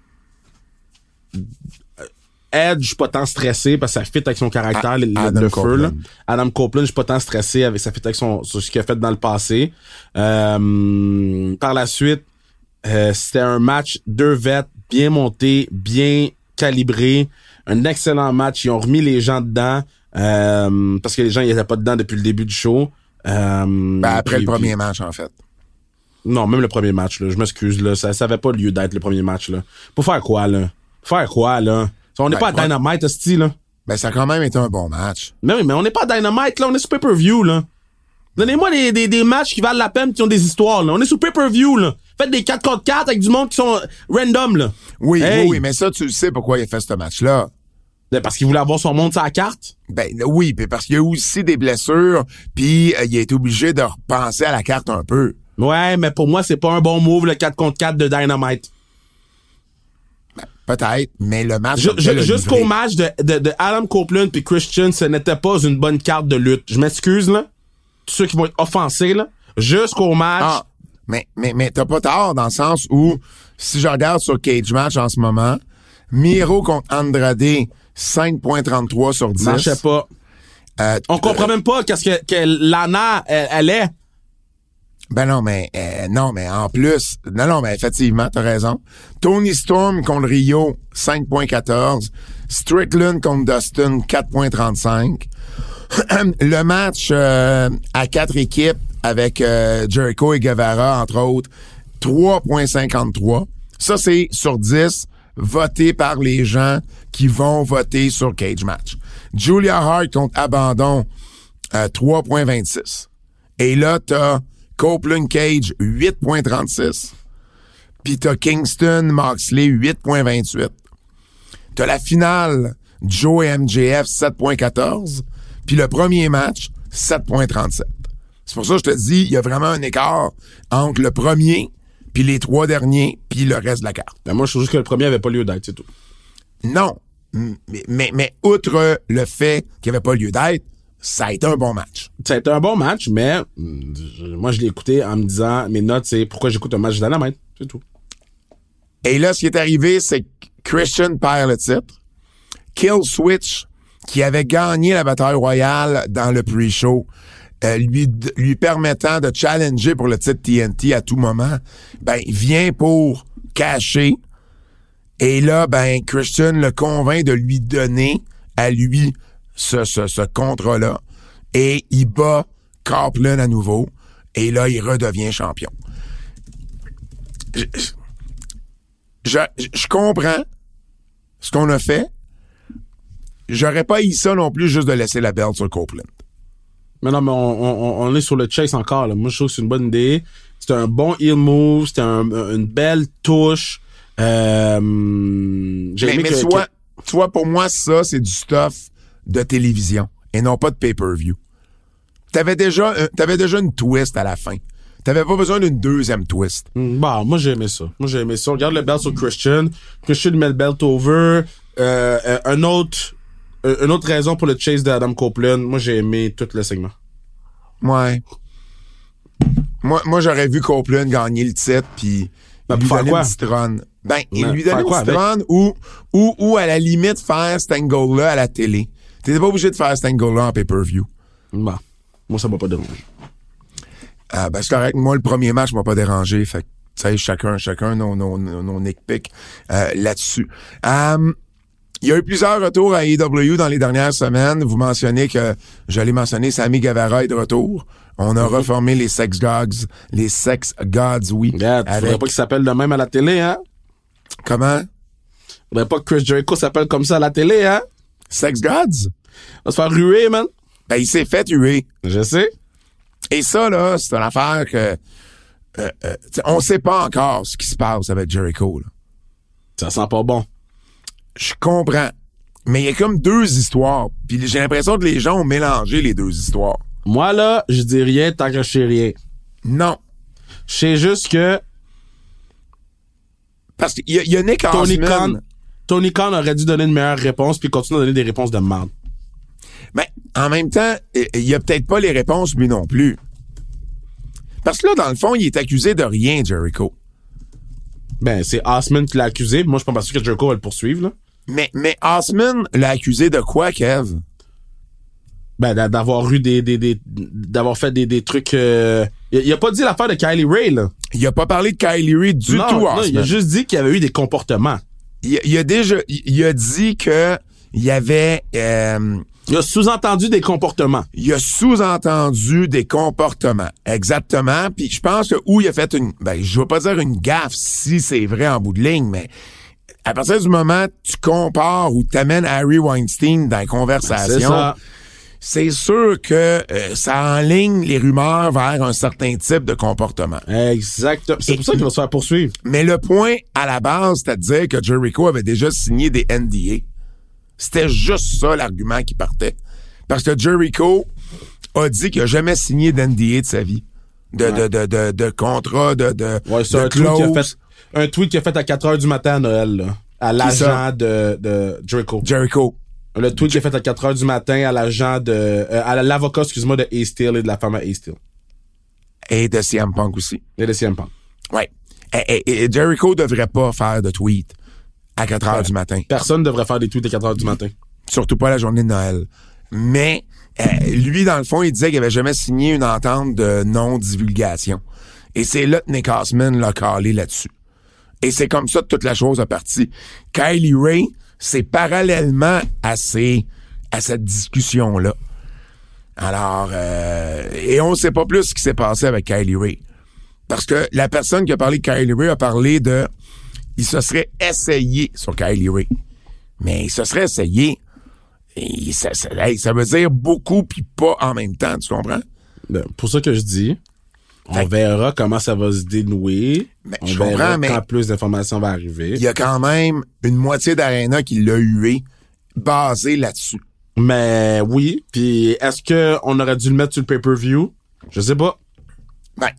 Edge, je suis pas tant stressé parce que ça fit avec son caractère, A- le, feu. Là. Adam Copeland, je suis pas tant stressé avec ça fit avec son, ce qu'il a fait dans le passé. Euh, par la suite, euh, c'était un match deux vets bien monté, bien calibré, un excellent match. Ils ont remis les gens dedans euh, parce que les gens ils étaient pas dedans depuis le début du show. Euh, Ben, après puis- le premier puis- match, en fait. non, même le premier match, là. Je m'excuse, là. Ça, ça avait pas lieu d'être le premier match, là. Pour faire quoi, là? Pour faire quoi, là? On n'est Ben, pas à? Dynamite, style, là. Ben, ça a quand même été un bon match. Mais oui, mais on n'est pas à Dynamite, là. On est sur pay-per-view, là. Donnez-moi des, des, des matchs qui valent la peine, qui ont des histoires, là. On est sur pay-per-view, là. Faites des 4 contre 4 avec du monde qui sont random, là. Oui, Hey! oui, oui, mais ça, tu le sais pourquoi il a fait ce match-là. Ben, Parce qu'il voulait avoir son monde sur la carte? Ben oui, puis parce qu'il y a aussi des blessures, puis euh, il a été obligé de repenser à la carte un peu. Ouais, mais pour moi, c'est pas un bon move, le 4 contre 4 de Dynamite. Peut-être, mais le match... Jusqu'au match de, de, de Adam Copeland puis Christian, ce n'était pas une bonne carte de lutte. Je m'excuse, là. Tous ceux qui vont être offensés, là. Jusqu'au match. Ah, mais, mais, mais t'as pas tort dans le sens où, si je regarde sur Cage Match en ce moment, Miro contre Andrade, 5.33 sur 10. marchait pas. Euh, On comprend même pas qu'est-ce que, que Lana, elle, elle est. Ben non, mais euh, non, mais en plus, non, non, mais effectivement, t'as raison. Tony Storm contre Rio, 5.14. Strickland contre Dustin, 4.35. Le match euh, à quatre équipes avec euh, Jericho et Guevara, entre autres, 3.53. Ça, c'est sur 10 voté par les gens qui vont voter sur Cage Match. Julia Hart contre Abandon, euh, 3.26. Et là, t'as Copeland Cage, 8.36. Puis t'as Kingston Moxley, 8.28. T'as la finale, Joe MJF, 7.14. Puis le premier match, 7.37. C'est pour ça que je te dis, il y a vraiment un écart entre le premier, puis les trois derniers, puis le reste de la carte. Ben moi, je trouve juste que le premier avait pas lieu d'être, c'est tout. Non. Mais, mais, mais outre le fait qu'il n'y avait pas lieu d'être, ça a été un bon match. Ça a été un bon match, mais mm, je- moi, je l'ai écouté en me disant, mes notes, c'est pourquoi j'écoute un match de Dynamite. C'est tout. Et là, ce qui est arrivé, c'est que Christian perd le titre. Kill Switch, qui avait gagné la bataille royale dans le pre-show, euh, lui, lui permettant de challenger pour le titre TNT à tout moment, ben, vient pour cacher. Et là, ben, Christian le convainc de lui donner à lui ce, ce, ce contrat-là. Et il bat Copeland à nouveau. Et là, il redevient champion. Je- je, je comprends ce qu'on a fait. J'aurais pas eu ça non plus juste de laisser la belle sur Copeland. Mais non, mais on, on, on est sur le chase encore. Là. Moi, je trouve que c'est une bonne idée. C'était un bon heel move. C'était un- une belle touche. Euh, j'ai Mais, aimé mais que, tu, vois, tu vois, pour moi, ça, c'est du stuff de télévision et non pas de pay-per-view. T'avais déjà, un- t'avais déjà une twist à la fin. T'avais pas besoin d'une deuxième twist. que- Bah, moi, j'ai aimé ça. Moi, j'ai aimé ça. Regarde le belt sur Christian. Christian met le belt over. Euh, euh, un autre, euh, une autre raison pour le chase d'Adam Copeland. Moi, j'ai aimé tout le segment. Ouais. Moi, moi j'aurais vu Copeland gagner le titre puis Ben, lui donner une run. Ben, il Ben, lui donnait une run ou, ou, ou à la limite faire cet angle-là à la télé. T'étais pas obligé de faire cet angle-là en pay-per-view. Bah, moi, ça m'a pas dérangé. Ah, ben, c'est correct. Moi, le premier match m'a pas dérangé. Fait que, tu sais, chacun, chacun, nos, nos, nos, nos nitpicks, euh, là-dessus. Um, il y a eu plusieurs retours à AEW dans les dernières semaines. Vous mentionnez que, j'allais mentionner, Sammy Guevara est de retour. On a reformé les Sex Gods. Les Sex Gods, oui. Regarde, faudrait pas qu'il s'appelle de même à la télé, hein? Comment? Faudrait pas que Chris Jericho s'appelle comme ça à la télé, hein? Sex Gods? On va se faire ruer, man. Ben, il s'est fait tuer. Je sais. Et ça, là, c'est une affaire que... euh, euh, on sait pas encore ce qui se passe avec Jericho, là. Ça sent pas bon. Je comprends. Mais il y a comme deux histoires. Puis j'ai l'impression que les gens ont mélangé les deux histoires. Moi, là, je dis rien tant que je sais rien. Non. Je sais juste que Parce qu'il y, a- y a Nick Tony. Khan, Tony Khan aurait dû donner une meilleure réponse puis continuer à donner des réponses de merde. Mais en même temps, il il y a peut-être pas les réponses, lui non plus. Parce que là, dans le fond, il est accusé de rien, Jericho. Ben, c'est Osman qui l'a accusé. Moi, je pense pas sûr que Jericho va le poursuivre, là. Mais, mais Osman l'a accusé de quoi, Kev? Ben, d'a- d'avoir eu des, des, des d'avoir fait des, des trucs, euh... il, il a pas dit l'affaire de Kylie Ray, là. Il a pas parlé de Kylie Ray du non, tout, non, il a juste dit qu'il y avait eu des comportements. Il, il a déjà, il, il a dit que il y avait, euh, Il a sous-entendu des comportements. il a sous-entendu des comportements. Exactement. Puis je pense que où il a fait une, ben, je veux pas dire une gaffe si c'est vrai en bout de ligne, mais à partir du moment que tu compares ou t'amènes Harry Weinstein dans la conversation, ça. c'est sûr que euh, ça enligne les rumeurs vers un certain type de comportement. Exact. C'est pour ça qu'il va se faire poursuivre. Mais le point à la base, c'est à dire que Jericho avait déjà signé des NDA. C'était juste ça l'argument qui partait. Parce que Jericho a dit qu'il a jamais signé d'NDA de sa vie. De, de, de, de, de contrat, de, de, Ouais, c'est de un tweet qu'il a clause. fait. Un tweet qu'il a fait à 4 heures du matin à Noël, là. À l'agent de, de Jericho. Jericho. Le tweet qu'il a fait à 4 heures du matin à l'agent de, euh, à l'avocat, excuse-moi, de A. Steel et de la femme à A. Steel. Et de CM Punk aussi. Et de CM Punk. Ouais. Et, et- et Jericho devrait pas faire de tweet à 4 heures Ouais. du matin. Personne devrait faire des tweets à 4 heures du matin. surtout pas la journée de Noël. Mais euh, lui, dans le fond, il disait qu'il avait jamais signé une entente de non-divulgation. Et c'est là que Nick Osman l'a calé là-dessus. Et c'est comme ça que toute la chose a parti. Kylie Ray, c'est parallèlement à, ces, à cette discussion-là. Alors, euh, et on sait pas plus ce qui s'est passé avec Kylie Ray. Parce que la personne qui a parlé de Kylie Ray a parlé de... Il se serait essayé sur Kylie Ray. Mais il se serait essayé. Et ça, ça, ça veut dire beaucoup puis pas en même temps, tu comprends? Ben, pour ça que je dis, on verra comment ça va se dénouer. Ben, on je verra mais- quand plus d'informations va arriver. Il y a quand même une moitié d'Arena qui l'a hué, basé là-dessus. Mais oui, puis est-ce que on aurait dû le mettre sur le pay-per-view? Je sais pas. Ben,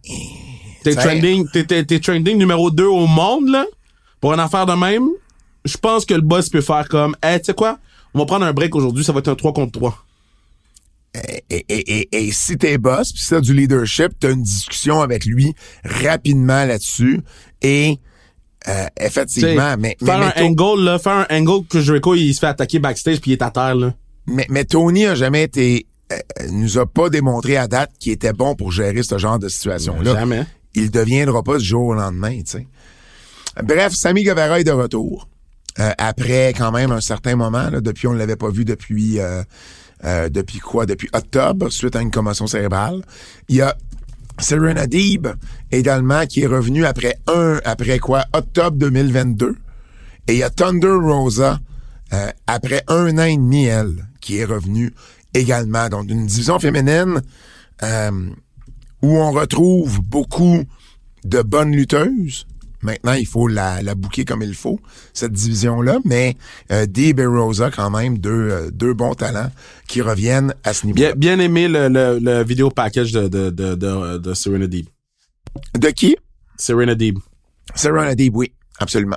T'es trending, t'es, t'es, t'es trending numéro 2 au monde, là? Pour une affaire de même, je pense que le boss peut faire comme, hey, tu sais quoi? On va prendre un break aujourd'hui, ça va être un 3 contre 3. Et, et, et, et si t'es boss, puis si t'as du leadership, t'as une discussion avec lui rapidement là-dessus. Et euh, effectivement, mais, mais, faire mais, un angle, là, faire un angle que Jericho, il se fait attaquer backstage puis il est à terre, là. mais- mais Tony a jamais été euh, nous a pas démontré à date qu'il était bon pour gérer ce genre de situation-là. Jamais. il deviendra pas du jour au lendemain, tu sais. Bref, Sammy Guevara est de retour. Euh, après quand même un certain moment, là, depuis on ne l'avait pas vu depuis euh, depuis quoi? Depuis octobre, suite à une commotion cérébrale. Il y a Serena Deeb également qui est revenu après un après quoi? Octobre 2022. Et il y a Thunder Rosa euh, après un an et demi, qui est revenue également. Donc une division féminine euh, où on retrouve beaucoup de bonnes lutteuses. Maintenant, il faut la, la bouquer comme il faut, cette division-là, mais euh, Deeb et Rosa, quand même, deux, euh, deux bons talents qui reviennent à ce niveau-là. Bien, bien aimé le, le, le vidéo package de, de, de, de, de Serena Deeb. De qui? Serena Deeb. Serena Deeb, oui, absolument.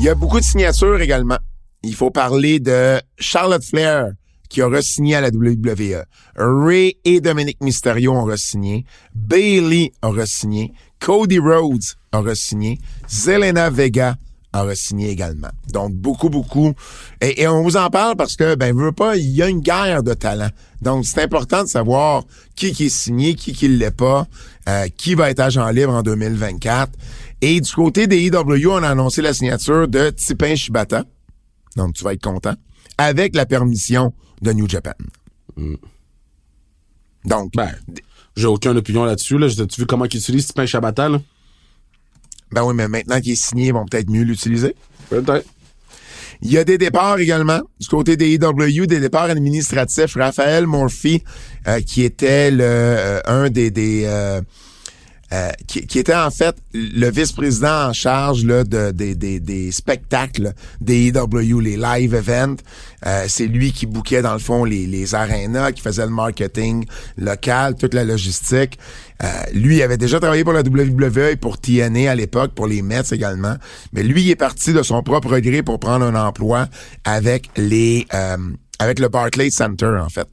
Il y a beaucoup de signatures également. Il faut parler de Charlotte Flair qui aura signé à la WWE. Ray et Dominic Mysterio ont signé. Bailey aura signé. Cody Rhodes aura signé. Zelena Vega aura signé également. Donc, beaucoup, beaucoup. Et, et on vous en parle parce que, ben, veut pas, il y a une guerre de talent. Donc, c'est important de savoir qui qui est signé, qui qui l'est pas, euh, qui va être agent libre en 2024. Et du côté des IW, on a annoncé la signature de Tipin Shibata. Donc, tu vas être content. Avec la permission de New Japan. Donc, Ben, j'ai aucune opinion là-dessus, là. J'ai-tu vu comment ils utilisent ce pain Shabata, là? ben oui, mais maintenant qu'il est signé, ils vont peut-être mieux l'utiliser. Peut-être. Il y a des départs également du côté des EW, des départs administratifs. Raphaël Murphy, euh, qui était le euh, un des, des euh, qui, qui, était en fait le vice-président en charge là, de, des, des, des spectacles des EW, les live events. Euh, c'est lui qui bouquait dans le fond les, les arénas, qui faisait le marketing local, toute la logistique. Euh, lui avait déjà travaillé pour la WWE et pour TNA à l'époque, pour les Mets également. Mais lui, il est parti de son propre gré pour prendre un emploi avec les avec le Barclays Center, en fait.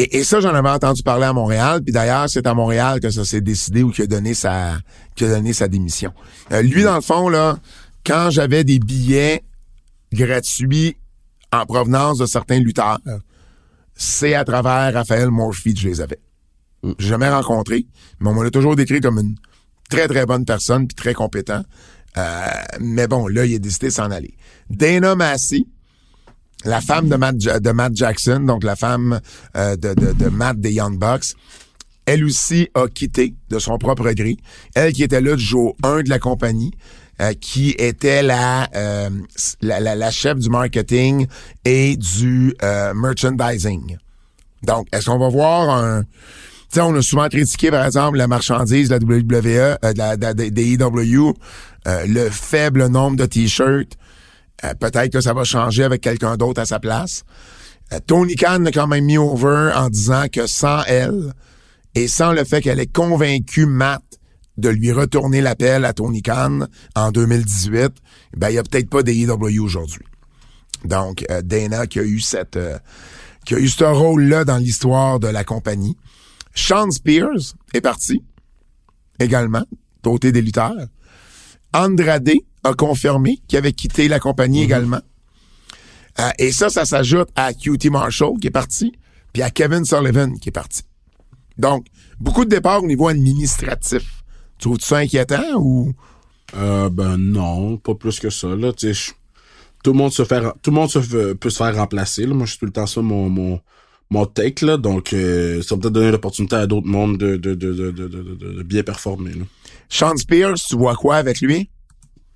Et, ça, j'en avais entendu parler à Montréal. Puis d'ailleurs, c'est à Montréal que ça s'est décidé ou qu'il a donné sa, qu'il a donné sa démission. Euh, lui, dans le fond, là, quand j'avais des billets gratuits en provenance de certains lutteurs, c'est à travers Raphaël Murphy que je les avais. J'ai jamais rencontré, mais on m'a toujours décrit comme une très, très bonne personne puis très compétent. Euh, mais bon, là, il a décidé de s'en aller. Dana Massey, la femme de Matt, Jackson, donc la femme euh, de, de, de, Matt des Young Bucks, elle aussi a quitté de son propre gré. Elle qui était là du jour 1 de la compagnie, euh, qui était la, euh, la, la, chef du marketing et du merchandising. Donc, est-ce qu'on va voir un... Tu sais, on a souvent critiqué, par exemple, la marchandise de la WWE, de la, de, des EW, le faible nombre de T-shirts, euh, peut-être que ça va changer avec quelqu'un d'autre à sa place. Euh, Tony Khan a quand même mis over en disant que sans elle et sans le fait qu'elle ait convaincu Matt de lui retourner l'appel à Tony Khan en 2018, ben il y a peut-être pas d'AEW aujourd'hui. Donc euh, Dana qui a eu cette qui a eu ce rôle-là dans l'histoire de la compagnie. Sean Spears est parti également, côté des lutteurs. Andrade a confirmé qu'il avait quitté la compagnie mhm. également. Euh, et ça, ça s'ajoute à QT Marshall qui est parti, puis à Kevin Sullivan qui est parti. Donc, beaucoup de départs au niveau administratif. Tu trouves ça inquiétant ou? Euh, ben non, pas plus que ça. Là, tout le monde se fait, tout le monde se peut se faire remplacer. Là. Moi, je suis tout le temps ça mon mon mon take là. Donc, euh, ça va peut-être donner l'opportunité à d'autres mondes de de, de, de, de, de, bien performer. Là. Sean Spears, tu vois quoi avec lui?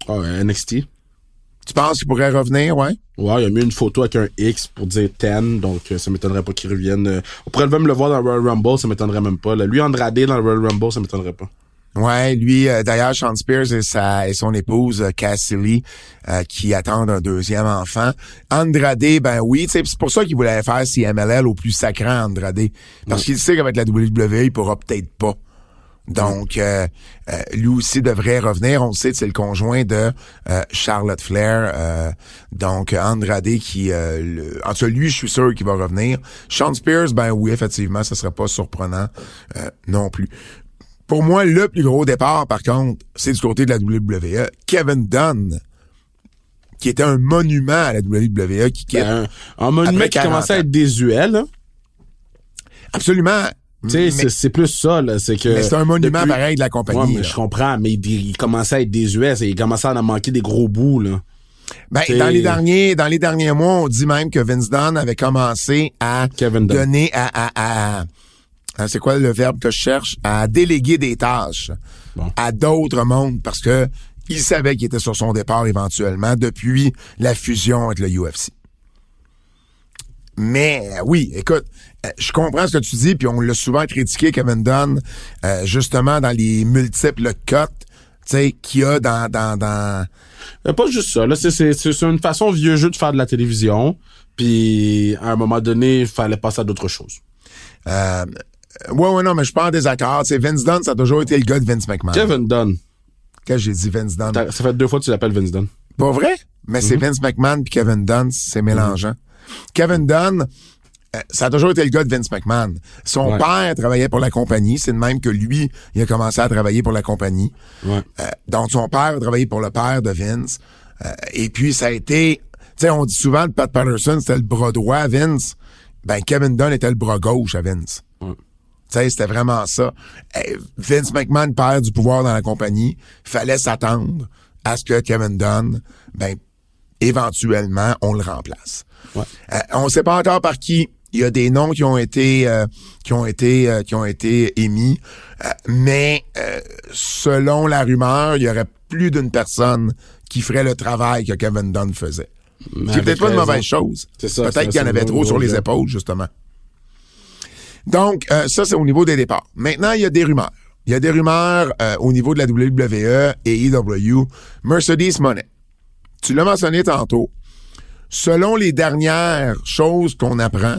Ah, NXT. Tu penses qu'il pourrait revenir, ouais? Ouais, il a mis une photo avec un X pour dire 10, donc euh, ça m'étonnerait pas qu'il revienne. Euh, on pourrait même le voir dans le Royal Rumble, ça m'étonnerait même pas. Lui, Andrade dans le Royal Rumble, ça m'étonnerait pas. Ouais, lui, euh, d'ailleurs, Sean Spears et, sa, et son épouse Cassidy qui attendent un deuxième enfant. Andrade, ben oui, c'est pour ça qu'il voulait faire CMLL au plus sacrant Andrade. Parce qu'il sait qu'avec la WWE, il pourra peut-être pas. Donc, euh, euh, lui aussi devrait revenir. On le sait, c'est le conjoint de euh, Charlotte Flair. donc, Andrade qui... Le, en tout cas, lui, je suis sûr qu'il va revenir. Sean Spears, ben oui, effectivement, ça serait pas surprenant non plus. Pour moi, le plus gros départ, par contre, c'est du côté de la WWE. Kevin Dunn, qui était un monument à la WWE, qui ben, un, monument qui commençait à être désuet, là. Absolument. Tu sais, c'est plus ça, là. C'est que. Mais c'est un monument pareil de la compagnie. Ouais, je comprends, mais il, commençait à être désuet, il commençait à en manquer des gros bouts, là. Ben, dans les derniers, dans les derniers mois, on dit même que Vince Dunn avait commencé à donner à, à, à, c'est quoi le verbe que je cherche? À déléguer des tâches à d'autres mondes parce que il savait qu'il était sur son départ éventuellement depuis la fusion avec le UFC. Mais oui, écoute, je comprends ce que tu dis, puis on l'a souvent critiqué, Kevin Dunn, euh, justement dans les multiples cotes qu'il y a dans... dans, dans... Euh, pas juste ça, là, c'est une façon vieux jeu de faire de la télévision, puis à un moment donné, il fallait passer à d'autres choses. Euh, ouais, ouais, non, mais je suis pas en désaccord. C'est Vince Dunn, ça a toujours été le gars de Vince McMahon. Kevin Dunn. Qu'est-ce que j'ai dit, Vince Dunn? Ça fait deux fois que tu l'appelles Vince Dunn. Pas vrai? Mais c'est mhm. Vince McMahon puis Kevin Dunn, c'est mélangeant. Kevin Dunn, euh, ça a toujours été le gars de Vince McMahon. Son père travaillait pour la compagnie. C'est de même que lui, il a commencé à travailler pour la compagnie. Ouais. Euh, donc, son père a travaillé pour le père de Vince. Euh, et puis, ça a été... Tu sais, on dit souvent que Pat Patterson, c'était le bras droit à Vince. Ben, Kevin Dunn était le bras gauche à Vince. Tu sais, c'était vraiment ça. Vince McMahon perd du pouvoir dans la compagnie. Fallait s'attendre à ce que Kevin Dunn, ben, éventuellement, on le remplace. Ouais. on sait pas encore par qui il y a des noms qui ont été euh, qui ont été euh, qui ont été émis, euh, mais selon la rumeur, il y aurait plus d'une personne qui ferait le travail que Kevin Dunn faisait. C'est peut-être pas une mauvaise chose. C'est ça, Peut-être qu'il y en avait trop sur les épaules, justement. Donc, euh, ça, c'est au niveau des départs. Maintenant, il y a des rumeurs. Il y a des rumeurs euh, au niveau de la WWE et EW. Mercedes Monet. Tu l'as mentionné tantôt. Selon les dernières choses qu'on apprend,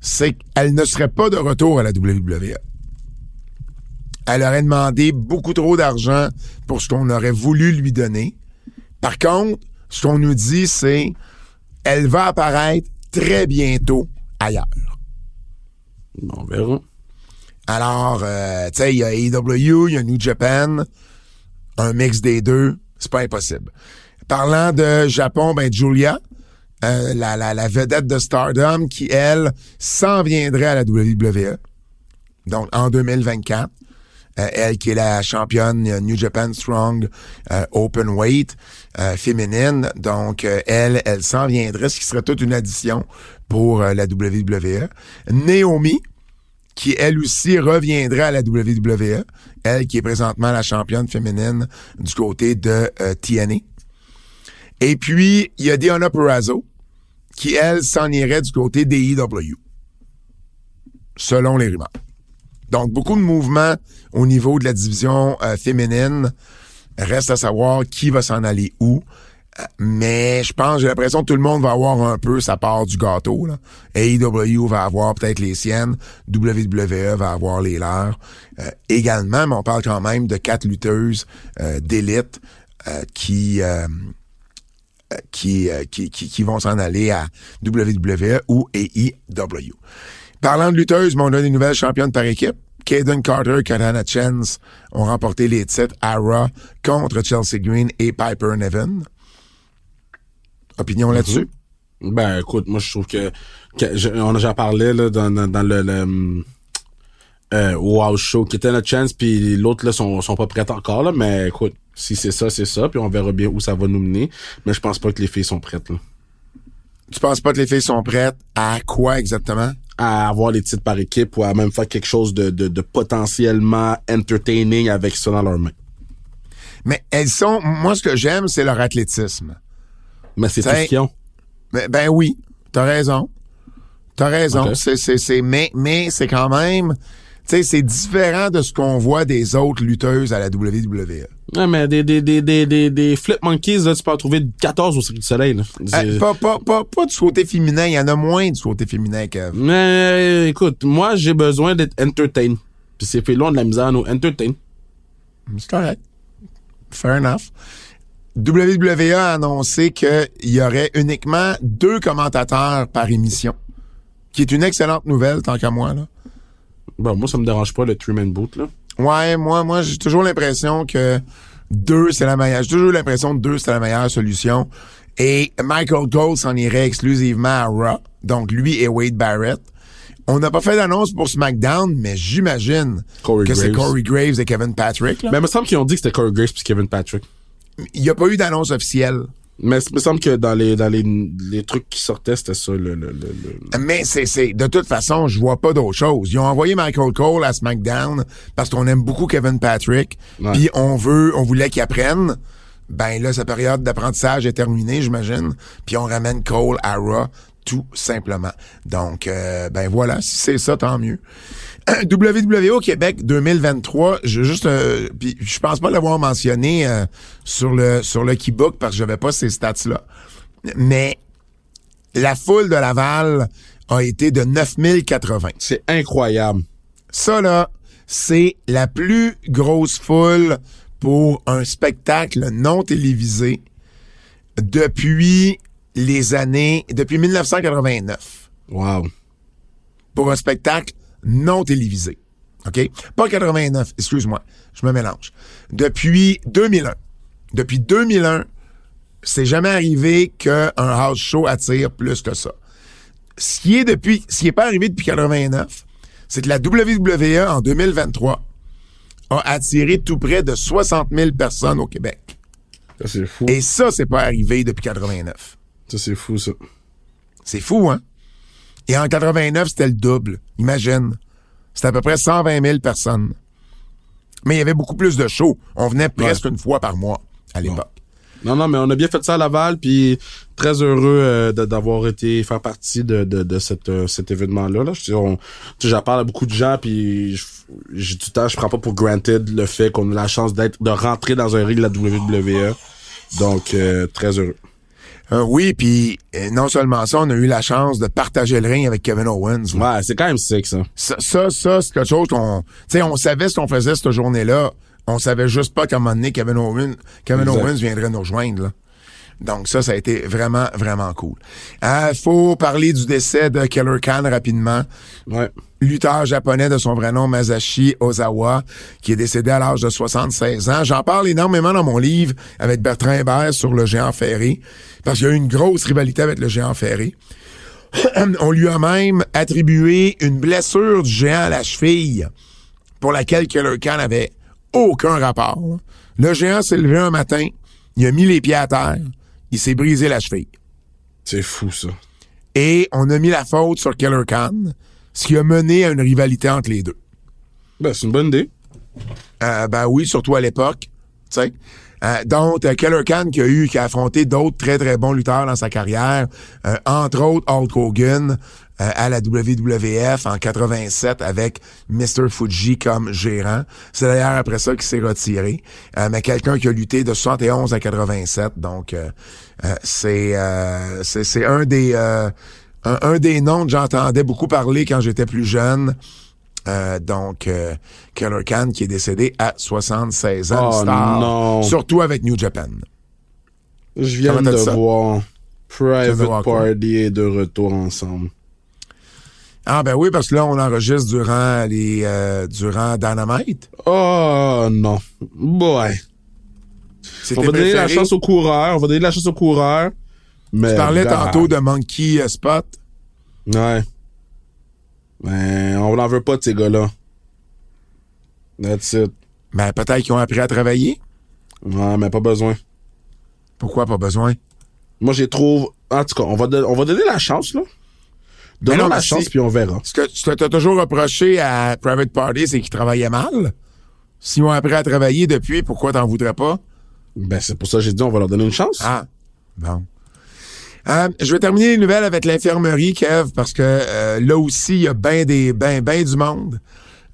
c'est qu'elle ne serait pas de retour à la WWE. Elle aurait demandé beaucoup trop d'argent pour ce qu'on aurait voulu lui donner. Par contre, ce qu'on nous dit, c'est elle va apparaître très bientôt ailleurs. Bon, on verra. Alors, euh, tu sais, il y a AEW, il y a New Japan, un mix des deux, c'est pas impossible. Parlant de Japon, ben Julia, euh, la, la, vedette de Stardom, qui, elle, s'en viendrait à la WWE. Donc, en 2024. Euh, elle qui est la championne New Japan Strong euh, Open Weight euh, féminine. Donc, elle, elle s'en viendrait, ce qui serait toute une addition pour la WWE. Naomi, qui elle aussi reviendrait à la WWE, elle qui est présentement la championne féminine du côté de euh, TNA. Et puis, il y a Diana Perazzo, qui elle s'en irait du côté des EW, selon les rumeurs. Donc, beaucoup de mouvements au niveau de la division euh, féminine. Reste à savoir qui va s'en aller où. Euh, Mais je pense, j'ai l'impression que tout le monde va avoir un peu sa part du gâteau. Là. AEW va avoir peut-être les siennes, WWE va avoir les leurs. Euh, également, mais on parle quand même de quatre lutteuses d'élite qui, qui, euh, qui, qui, qui vont s'en aller à WWE ou AEW. Parlant de lutteuses, on a des nouvelles championnes par équipe. Kaden Carter, Katana Chance ont remporté les titres à Raw contre Chelsea Green et Piper Niven. Opinion là-dessus? Ben, écoute, moi, je trouve que, que je- on a déjà parlé, là, dans, dans, dans le, le hum, euh, Wow Show, qui était notre chance, puis l'autre, là, sont, sont pas prêtes encore, là, mais écoute, si c'est ça, c'est ça, puis on verra bien où ça va nous mener, mais je pense pas que les filles sont prêtes, là. Tu penses pas que les filles sont prêtes à quoi exactement? À avoir les titres par équipe ou à même faire quelque chose de, de, de potentiellement entertaining avec ça dans leurs mains. Mais elles sont, moi, ce que j'aime, c'est leur athlétisme. Mais c'est tout ce qu'ils ont. Ben, ben oui, t'as raison. T'as raison. C'est, c'est, mais, mais c'est quand même, sais, c'est différent de ce qu'on voit des autres lutteuses à la WWE. Ouais, mais des, des, des, des, des, des flip monkeys, là, tu peux en trouver 14 au Cirque du Soleil, là. Euh, pas, pas, pas, pas du côté féminin, il y en a moins du côté féminin que. Mais écoute, moi j'ai besoin d'être entertain. Puis c'est fait loin de la misère à nous entertain. C'est correct. Fair enough. WWE a annoncé qu'il y aurait uniquement deux commentateurs par émission. Qui est une excellente nouvelle, tant qu'à moi, là. Bon, moi ça me dérange pas le three man boot là. Ouais, moi, moi, j'ai toujours l'impression que deux, c'est la meilleure. J'ai toujours l'impression que deux, c'est la meilleure solution. Et Michael Cole s'en irait exclusivement à Raw. Donc, lui et Wade Barrett. On n'a pas fait d'annonce pour SmackDown, mais j'imagine que c'est Graves. Corey Graves et Kevin Patrick. là. Mais il me semble qu'ils ont dit que c'était Corey Grace puis Kevin Patrick. Il n'y a pas eu d'annonce officielle. Mais il me semble que dans les dans les, les trucs qui sortaient, c'était ça le, le, le, Mais c'est, c'est, de toute façon, je vois pas d'autre chose. Ils ont envoyé Michael Cole à SmackDown parce qu'on aime beaucoup Kevin Patrick. Puis on veut, on voulait qu'il apprenne. Ben là, sa période d'apprentissage est terminée, j'imagine. Puis on ramène Cole à Raw, tout simplement. Donc, euh, ben voilà, si c'est ça, tant mieux. WWE au Québec 2023, je juste, euh, puis je pense pas l'avoir mentionné euh, sur le sur le Keybook parce que j'avais pas ces stats là, mais la foule de Laval a été de 9080. C'est incroyable. Ça, là, c'est la plus grosse foule pour un spectacle non télévisé depuis les années, depuis 1989. Wow. Pour un spectacle non télévisé. OK? Pas 89, excuse-moi, je me mélange. Depuis 2001. Depuis 2001, c'est jamais arrivé qu'un house show attire plus que ça. Ce qui est depuis, ce qui est pas arrivé depuis 89, c'est que la WWE en 2023 a attiré tout près de 60 000 personnes au Québec. Ça c'est fou. Et ça, c'est pas arrivé depuis 89. Ça c'est fou ça. C'est fou, hein? Et en 89, c'était le double. Imagine. C'était à peu près 120 000 personnes. Mais il y avait beaucoup plus de shows. On venait presque une fois par mois à l'époque. Non, non, mais on a bien fait ça à Laval, puis très heureux euh, d'avoir été faire partie de, de, de cette, euh, cet événement-là. Là. J'en parle à beaucoup de gens, puis j'ai du temps, je prends pas pour granted le fait qu'on a la chance d'être de rentrer dans un ring de la WWE. Donc, euh, très heureux. Euh, oui, puis euh, non seulement ça, on a eu la chance de partager le ring avec Kevin Owens. Ouais, c'est quand même sick, ça. Ça, ça, ça, c'est quelque chose qu'on... Tu sais, on savait ce qu'on faisait cette journée-là. On savait juste pas qu'à un moment donné, Kevin Owens, Kevin Exact. Owens viendrait nous rejoindre. Là. Donc ça, ça a été vraiment, vraiment cool. Euh, faut parler du décès de Keller Khan rapidement. Ouais. Lutteur japonais de son vrai nom, Masashi Ozawa, qui est décédé à l'âge de 76 ans. J'en parle énormément dans mon livre avec Bertrand Hébert sur le géant ferré, parce qu'il y a eu une grosse rivalité avec le géant ferré. On lui a même attribué une blessure du géant à la cheville pour laquelle Keller Khan avait aucun rapport. Le géant s'est levé un matin, il a mis les pieds à terre, il s'est brisé la cheville. C'est fou, ça. Et on a mis la faute sur Keller Khan, ce qui a mené à une rivalité entre les deux. Ben, c'est une bonne idée. Euh, ben oui, surtout à l'époque. tu sais. Euh, donc, euh, Keller Khan qui a eu, qui a affronté d'autres très très bons lutteurs dans sa carrière, euh, entre autres Hulk Hogan euh, à la WWF en 87 avec Mr. Fuji comme gérant. C'est d'ailleurs après ça qu'il s'est retiré. Euh, mais quelqu'un qui a lutté de 71 à 87, donc euh, euh, c'est euh, c'est c'est un des euh, un, un des noms que j'entendais beaucoup parler quand j'étais plus jeune. Euh, donc, euh, Keller Khan qui est décédé à 76 ans. Oh, star, non. Surtout avec New Japan. Je viens Comment de voir Private? Party est de retour ensemble. Ah ben oui, parce que là, on enregistre durant les euh, durant Dynamite. Oh, non. C'était On va donner la préféré. chance au coureur. On va donner la chance au coureur. Mais Tu parlais tantôt de Monkey Spot. Ouais. Mais on n'en veut pas de ces gars-là. That's it. Ben peut-être qu'ils ont appris à travailler. Ouais, mais pas besoin. Pourquoi pas besoin? Moi, j'ai trouve. En tout cas, on va, don- on va donner la chance, là. Mais Donnons non, la mais chance, puis on verra. Ce que tu t'as toujours reproché à Private Party, c'est qu'ils travaillaient mal. S'ils ont appris à travailler depuis, pourquoi t'en voudrais pas? Ben, c'est pour ça que j'ai dit on va leur donner une chance. Ah, bon. Euh, je vais terminer les nouvelles avec l'infirmerie, Kev, parce que euh, là aussi, il y a bien des ben, ben du monde.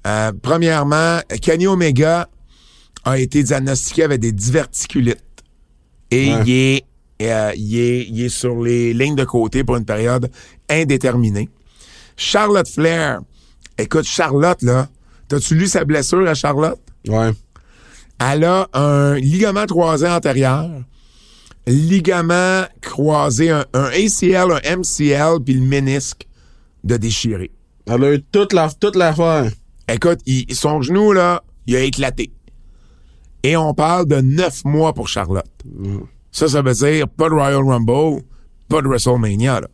Euh, premièrement, Kenny Omega a été diagnostiqué avec des diverticulites. Et Ouais. il, est, il, est, il est sur les lignes de côté pour une période indéterminée. Charlotte Flair. Écoute, Charlotte, là, t'as-tu lu sa blessure à Charlotte? Ouais. Elle a un ligament croisé antérieur, ligament croisé, un, un ACL, un MCL, puis le ménisque de déchiré. Elle a eu toute la, toute l'affaire. Écoute, il- son genou, là, il a éclaté. Et on parle de neuf mois pour Charlotte. Ça, ça veut dire pas de Royal Rumble, pas de WrestleMania, là.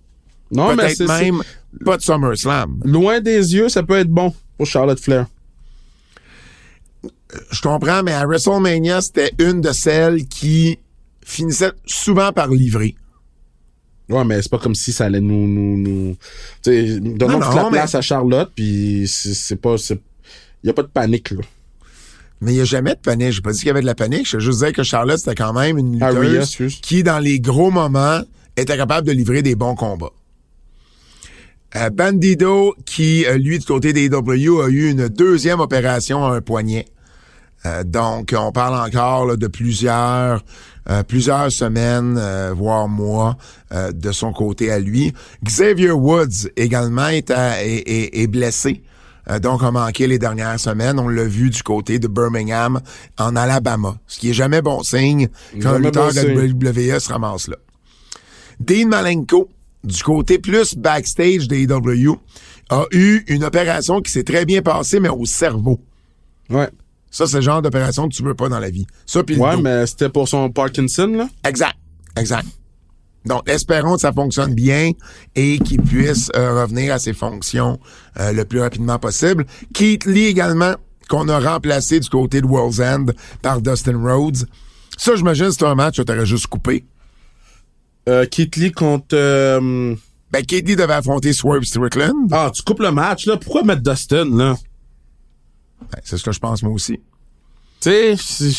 Non, mais Peut-être même pas de SummerSlam. loin des yeux, ça peut être bon pour Charlotte Flair. Je comprends, mais à WrestleMania, c'était une de celles qui finissait souvent par livrer. Ouais, mais c'est pas comme si ça allait nous, nous, nous, donnons Non, toute la mais- place à Charlotte, puis c'est, pas, c'est, y a pas de panique, là. Mais il n'y a jamais de panique. J'ai pas dit qu'il y avait de la panique. Je juste dire que Charlotte, c'était quand même une Aria, lutteuse qui, dans les gros moments, était capable de livrer des bons combats. Euh, Bandido, qui, euh, lui, du côté des AEW, a eu une deuxième opération à un poignet. Euh, donc, on parle encore là, de plusieurs, euh, plusieurs semaines, euh, voire mois, euh, de son côté à lui. Xavier Woods également est, à- est, est- est blessé. Euh, donc, a manqué les dernières semaines. On l'a vu du côté de Birmingham, en Alabama. Ce qui est jamais bon signe quand un lutteur de la WWE se ramasse là. Dean Malenko, du côté plus backstage des AEW, a eu une opération qui s'est très bien passée, mais au cerveau. Ouais. Ça, c'est le genre d'opération que tu veux pas dans la vie. Ça, puis le Ouais, mais c'était pour son Parkinson, là? Exact. Exact. Donc, espérons que ça fonctionne bien et qu'il puisse euh, revenir à ses fonctions euh, le plus rapidement possible. Keith Lee également, qu'on a remplacé du côté de World's End par Dustin Rhodes. Ça, j'imagine, c'est un match que t'aurais juste coupé. Euh, Keith Lee contre, euh, Ben, Keith Lee devait affronter Swerve Strickland. ah, tu coupes le match, là. Pourquoi mettre Dustin, là? Ben, c'est ce que je pense, moi aussi. Tu sais,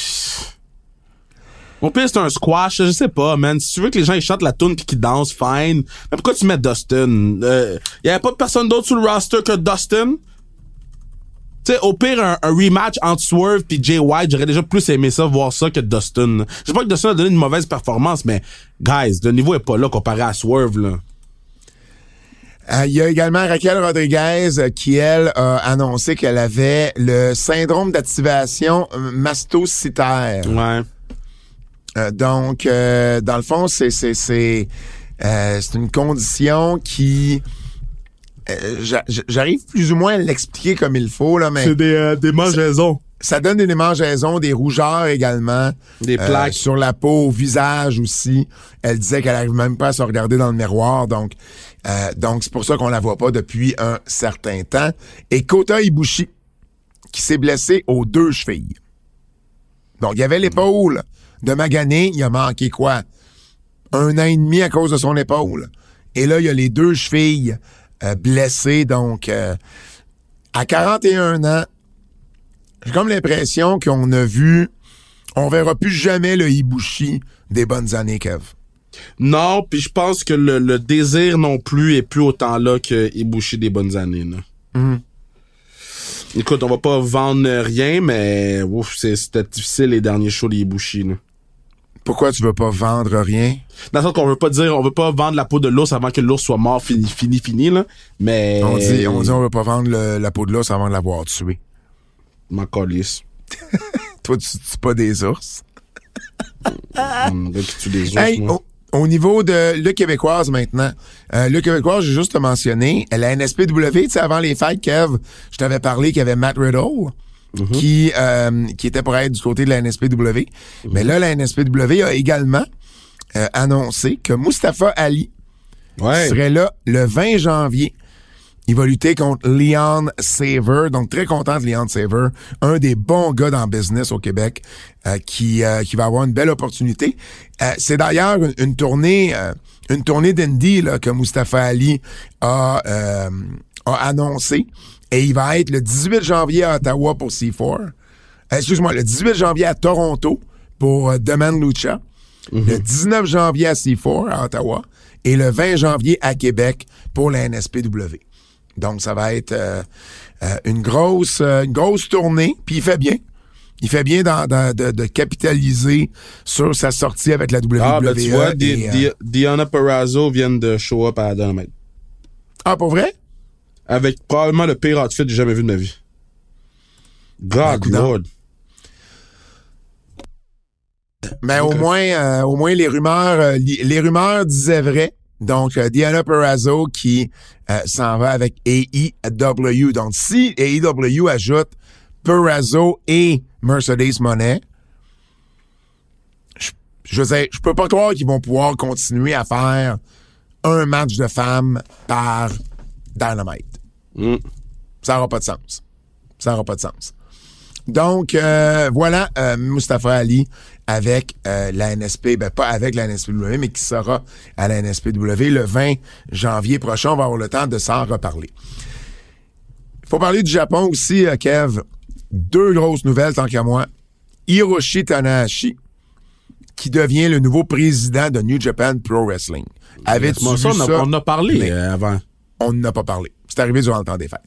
Au pire, c'est un squash, je sais pas, man. Si tu veux que les gens ils chantent la tune puis qu'ils dansent, fine. Mais pourquoi tu mets Dustin? Euh, y avait pas personne d'autre sur le roster que Dustin? Tu sais, au pire, un, un rematch entre Swerve puis Jay White, j'aurais déjà plus aimé ça, voir ça que Dustin. Je sais pas que Dustin a donné une mauvaise performance, mais, guys, le niveau est pas là comparé à Swerve, là. Euh, Il y a également Raquel Rodriguez euh, qui, elle, a annoncé qu'elle avait le syndrome d'activation euh, mastocytaire. Ouais. Euh, donc, euh, dans le fond, c'est c'est c'est euh, c'est une condition qui euh, j'a- j'arrive plus ou moins à l'expliquer comme il faut là, mais des, euh, des mangeaisons. ça donne des démangeaisons, des rougeurs également, Des euh, plaques. sur la peau, au visage aussi. Elle disait qu'elle arrive même pas à se regarder dans le miroir, donc euh, donc c'est pour ça qu'on la voit pas depuis un certain temps. Et Kota Ibushi qui s'est blessé aux deux chevilles. Donc il y avait l'épaule de Magané, il a manqué quoi? Un an et demi à cause de son épaule. Et là il y a les deux chevilles euh, blessées, donc euh, à 41 ans. J'ai comme l'impression qu'on a vu, on verra plus jamais le Ibushi des bonnes années, Kev. Non, puis je pense que le, le désir non plus est plus autant là que Ibushi des bonnes années. Là. Mhm. Écoute, on va pas vendre rien, mais ouf, c'est- c'était difficile les derniers shows d'Ibushi. Là. Pourquoi tu veux pas vendre rien? Dans le sens qu'on veut pas dire, on veut pas vendre la peau de l'ours avant que l'ours soit mort, fini, fini, fini, là. Mais. On dit, on dit on veut pas vendre le- la peau de l'os avant de l'avoir tué. Ma calisse. Toi, tu tues pas des ours? Hum, gars qui tue des ours, Hey, moi. au, au niveau de le québécoise maintenant, euh, le québécoise, j'ai juste mentionné, la NSPW, tu sais, avant les fêtes, Kev, je t'avais parlé qu'il y avait Matt Riddle. Qui, euh, qui était pour être du côté de la NSPW. Mais là, la NSPW a également euh, annoncé que Mustafa Ali Ouais. serait là le 20 janvier. Il va lutter contre Leon Saver. Donc, très content de Leon Saver. Un des bons gars dans le business au Québec euh, qui, euh, qui va avoir une belle opportunité. Euh, c'est d'ailleurs une, une tournée euh, une tournée d'Indy là, que Mustafa Ali a, euh, a annoncé. Et il va être le 18 janvier à Ottawa pour C4. Euh, Excuse-moi, le 18 janvier à Toronto pour euh, Demand Lucha. Le 19 janvier à C4 à Ottawa. Et le 20 janvier à Québec pour la NSPW. Donc, ça va être euh, euh, une grosse euh, une grosse tournée. Puis il fait bien. Il fait bien dans- dans- de, de capitaliser sur sa sortie avec la WWE. Ah, ben tu vois, et, euh, Di- Diana Perrazzo vient de show up à Dynamite. ah, pour vrai? Avec probablement le pire outfit que j'ai jamais vu de ma vie. God coudonc. Lord. Mais au moins, euh, au moins les rumeurs, euh, les rumeurs disaient vrai. Donc, euh, Diana Perrazzo qui euh, s'en va avec AEW. Donc, si AEW ajoute Perrazzo et Mercedes Monet, je, je veux dire, je peux pas croire qu'ils vont pouvoir continuer à faire un match de femmes par Dynamite. Mm. Ça n'aura pas de sens. Ça n'aura pas de sens. Donc, euh, voilà Mustafa Ali avec euh, la NSP, ben pas avec la NSPW, mais qui sera à la NSPW le 20 janvier prochain. On va avoir le temps de s'en reparler. Il faut parler du Japon aussi, euh, Kev. Deux grosses nouvelles, tant qu'à moi. Hiroshi Tanahashi, qui devient le nouveau président de New Japan Pro Wrestling. Avais-tu Moi, vu ça, on, a, ça? on en a parlé Mais- euh, avant. On n'a pas parlé. C'est arrivé durant le temps des fêtes.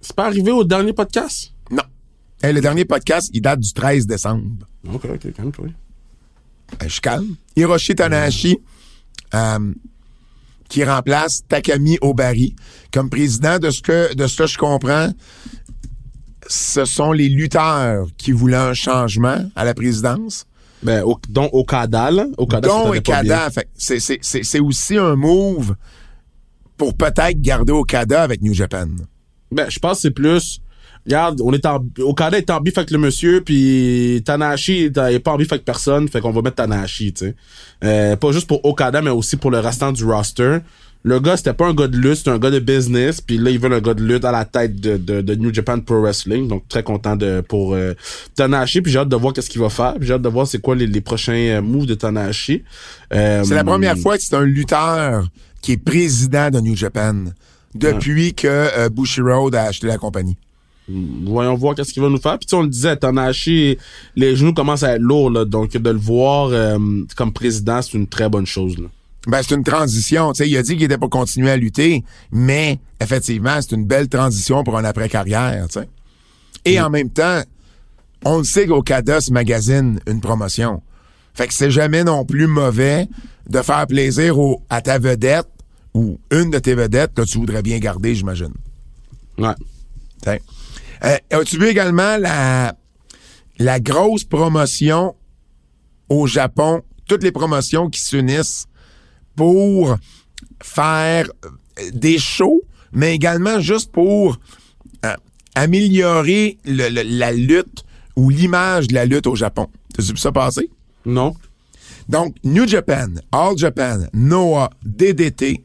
C'est pas arrivé au dernier podcast? Hey, le dernier podcast, il date du 13 décembre. Ok, ok, calme-toi. Euh, je suis calme. Hiroshi Tanahashi, euh, qui remplace Takami Obari comme président de ce que de ce que je comprends. Ce sont les lutteurs qui voulaient un changement à la présidence. Ben, au, dont Okada, là. Okada, bien. Okada. Fait, que c'est, c'est, c'est, c'est aussi un move pour peut-être garder Okada avec New Japan. Ben, je pense que c'est plus. Regarde, on est en. Okada est en bif avec le monsieur, puis Tanahashi est pas en bif avec personne, fait qu'on va mettre Tanahashi, tu sais. Euh, pas juste pour Okada, mais aussi pour le restant du roster. Le gars, c'était pas un gars de lutte, c'était un gars de business, puis là, ils veulent un gars de lutte à la tête de, de, de New Japan Pro Wrestling, donc très content de pour euh, Tanahashi, puis j'ai hâte de voir qu'est-ce qu'il va faire, puis j'ai hâte de voir c'est quoi les, les prochains euh, moves de Tanahashi. Euh, C'est la première fois que c'est un lutteur qui est président de New Japan depuis que euh, Bushiroad a acheté la compagnie. Voyons voir qu'est-ce qu'il va nous faire. Puis tu on le disait, Tanahashi, les genoux commencent à être lourds, là, donc de le voir euh, comme président, c'est une très bonne chose. Là. Ben, c'est une transition. Tu sais, il a dit qu'il était pas continuer à lutter, mais effectivement, c'est une belle transition pour un après-carrière. tu sais. Et en même temps, on le sait qu'Okada se magazine une promotion. Fait que c'est jamais non plus mauvais de faire plaisir au, à ta vedette ou une de tes vedettes que tu voudrais bien garder, j'imagine. Ouais. T'sais. Euh, As-tu vu également la, la grosse promotion au Japon, toutes les promotions qui s'unissent pour faire euh, des shows, mais également juste pour euh, améliorer le- le- la lutte ou l'image de la lutte au Japon. T'as vu ça passer? Non? Donc, New Japan, All Japan, Noah, DDT,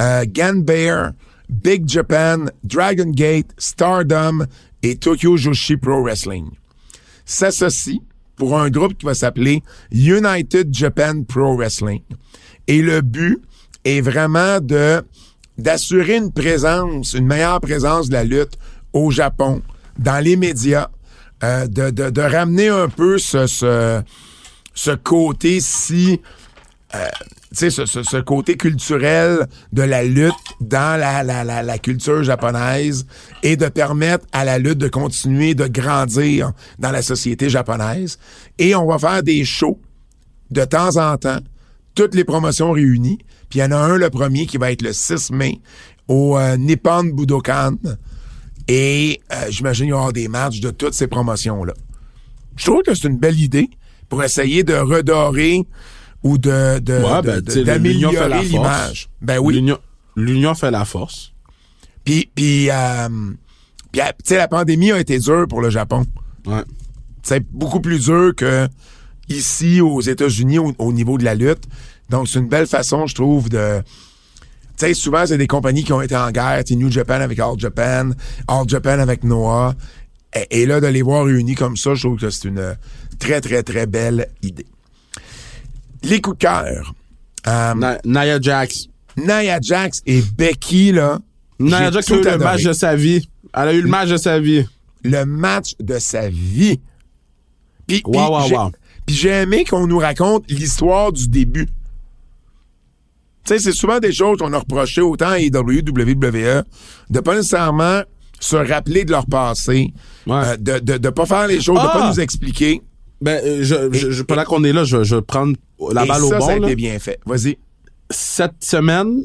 euh, Ganbear, Big Japan, Dragon Gate, Stardom et Tokyo Joshi Pro Wrestling s'associent pour un groupe qui va s'appeler United Japan Pro Wrestling. Et le but est vraiment de d'assurer une présence, une meilleure présence de la lutte au Japon, dans les médias, euh, de, de, ramener un peu ce, ce, ce côté si euh, tu sais, ce, ce, ce côté culturel de la lutte dans la, la, la, culture japonaise et de permettre à la lutte de continuer de grandir dans la société japonaise. Et on va faire des shows de temps en temps, toutes les promotions réunies. Puis il y en a un, le premier, qui va être le 6 mai au euh, Nippon Budokan. Et euh, j'imagine qu'il y avoir des matchs de toutes ces promotions-là. Je trouve que c'est une belle idée pour essayer de redorer ou de, de- Ouais, de- ben, de- d'améliorer force. l'image. Ben oui. L'union, l'union fait la force. Puis, puis, euh, puis, euh, tu sais, la pandémie a été dure pour le Japon. Ouais. C'est beaucoup plus dur que ici aux États-Unis au, au niveau de la lutte. Donc, c'est une belle façon, je trouve, de... Tu sais, souvent, c'est des compagnies qui ont été en guerre. Tu New Japan avec All Japan, All Japan avec Noah. Et, et là, de les voir réunis comme ça, je trouve que c'est une très, très, très belle idée. Les coups de cœur. Na- Nia Jax. Nia Jax et Becky, là. Nia Jax a eu le match de sa vie. Elle a eu le match de sa vie. le match de sa vie. Puis, puis Wow, wow, j'ai- wow. puis j'ai aimé qu'on nous raconte l'histoire du début. Tu sais, c'est souvent des choses qu'on a reproché autant à AEW, WWE, de pas nécessairement se rappeler de leur passé, Ouais. euh, de, de pas faire les choses, de Ah! pas nous expliquer. Ben, euh, je, je, je- pendant qu'on est là, je, je vais prendre la Et balle ça, au ça a bon. là. été bien fait. Vas-y. Cette semaine,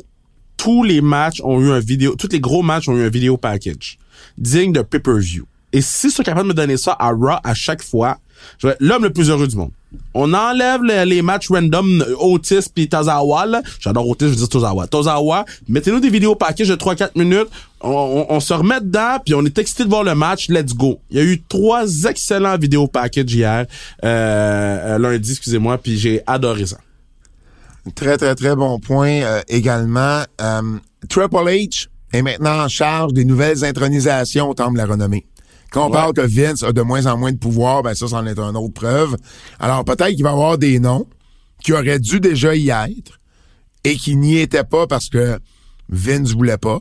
tous les matchs ont eu un vidéo, tous les gros matchs ont eu un vidéo package digne de pay-per-view. Et si ils sont capables de me donner ça à Raw à chaque fois, je vais être l'homme le plus heureux du monde. On enlève les, les matchs random euh, Otis puis Tozawa. J'adore Otis, je veux dire Tozawa. Tozawa, mettez-nous des vidéos package de 3-4 minutes. On, on- on se remet dedans, puis on est excité de voir le match. Let's go. Il y a eu trois excellents vidéos package hier, euh, euh, lundi, excusez-moi, puis j'ai adoré ça. Très, très, très bon point euh, également. Euh, Triple H est maintenant en charge des nouvelles intronisations au Temple de la Renommée. Quand on Ouais. parle que Vince a de moins en moins de pouvoir, ben ça, c'en est une autre preuve. Alors, peut-être qu'il va y avoir des noms qui auraient dû déjà y être et qui n'y étaient pas parce que Vince voulait pas.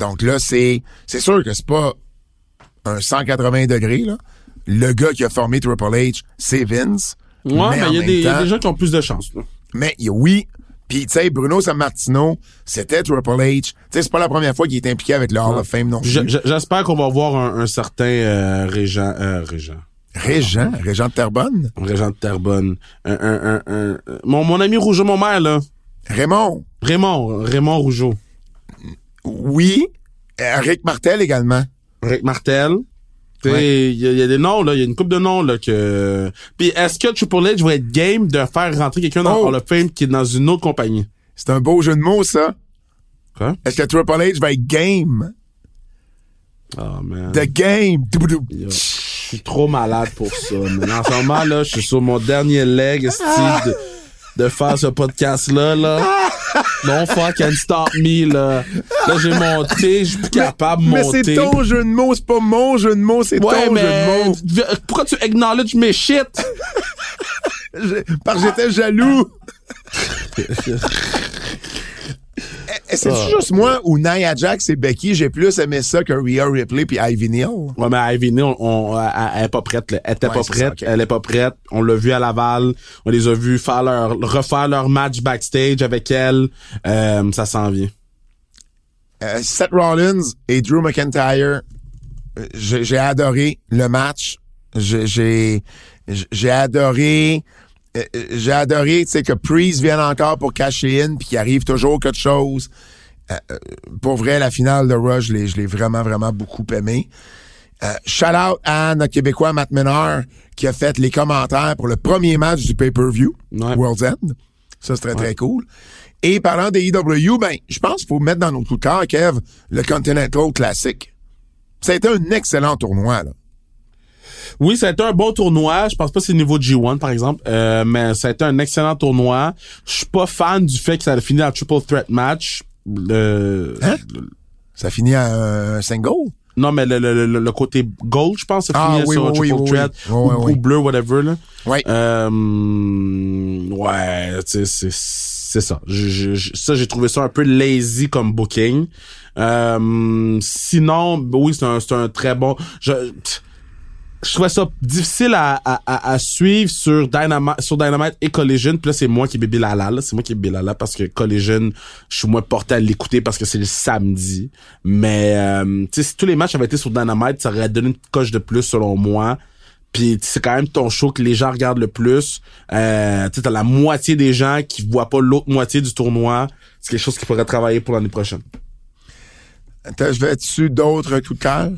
Donc là, c'est c'est sûr que c'est pas un 180 degrés, là. Le gars qui a formé Triple H, c'est Vince. Ouais, mais il y, a des- il y a temps- des gens qui ont plus de chance. là. mais y- oui, puis tu sais, Bruno Sammartino, c'était Triple H. Tu sais, c'est pas la première fois qu'il est impliqué avec le Hall of Fame non plus. Je- je- J'espère qu'on va voir un, un certain euh, Régent, euh, Régent, Régent, Régent de Terrebonne? Régent de Terrebonne. Un, un, un, un- mon, mon ami Rougeau, mon maire, là. Raymond, Raymond, Raymond Rougeau. Oui. Euh, Rick Martel également. Rick Martel. Ouais. Il y, a- il y a des noms, là. Il y a une coupe de noms, là, que... Puis est-ce que Triple H va être game de faire rentrer quelqu'un dans Oh. Hall of Fame qui est dans une autre compagnie? C'est un beau jeu de mots, ça. Quoi? Est-ce que Triple H va être game? Oh, man. The game. Yo, Je suis trop malade pour ça. Mais en ce moment, là, je suis sur mon dernier leg, esti, de, de faire ce podcast-là, là. No fucking stop me, là. Là, j'ai monté, je suis plus capable de Mais monter. c'est ton jeu de mots, c'est pas mon jeu de mots, c'est Ouais, ton mais jeu de mots. pourquoi tu acknowledge mes shit? Je- Parce que j'étais jaloux. C'est Ah. juste moi ou Nia Jax et Becky, j'ai plus aimé ça que Rhea Ripley puis Ivy Neal? Ouais, mais Ivy Neal, on, on- elle, est pas prête. là. Elle était Ouais, pas prête. ça. Elle est pas prête. On l'a vu à Laval. On les a vus faire leur, refaire leur match backstage avec elle. Euh, ça s'en vient. Euh, Seth Rollins et Drew McIntyre, euh, j'ai adoré le match. J'ai j'ai j'ai adoré euh, euh, j'ai adoré tu sais que Priest vienne encore pour cacher in puis qu'il arrive toujours quelque chose. Euh, euh, pour vrai la finale de Rush, je l'ai je l'ai vraiment vraiment beaucoup aimé. Euh, shout out à notre Québécois Matt Menard qui a fait les commentaires pour le premier match du pay-per-view Ouais. World's End. Ça, c'est très, très cool. Et parlant des EW, ben, je pense qu'il faut mettre dans notre coup de cœur, Kev, le Continental Classic. Ça a été un excellent tournoi, là. Oui, ça a été un bon tournoi. Je pense pas que c'est niveau G1, par exemple. Euh, mais ça a été un excellent tournoi. Je suis pas fan du fait que ça a fini en triple threat match. Le, Hein? le- Ça finit à un single? non, mais le, le, le, le côté gold, je pense, ça Ah, finit oui, sur un oui, triple oui, threat. oui. ou, ou bleu, whatever, là. Ouais. Euh, ouais, tu sais, c'est, c'est ça. Je, je- ça, j'ai trouvé ça un peu lazy comme booking. Euh, sinon, oui, c'est un, c'est un très bon. Je, je trouvais ça difficile à, à, à, à suivre sur Dynamite, sur Dynamite et Collision. Puis là, c'est moi qui bébé lala. C'est moi qui bébé lala parce que Collision, je suis moins porté à l'écouter parce que c'est le samedi. Mais euh, tu sais, si tous les matchs avaient été sur Dynamite, ça aurait donné une coche de plus selon moi. Puis c'est quand même ton show que les gens regardent le plus. Euh, tu t'as la moitié des gens qui voient pas l'autre moitié du tournoi. C'est quelque chose qui pourrait travailler pour l'année prochaine. Je vais-tu d'autres coups de cœur?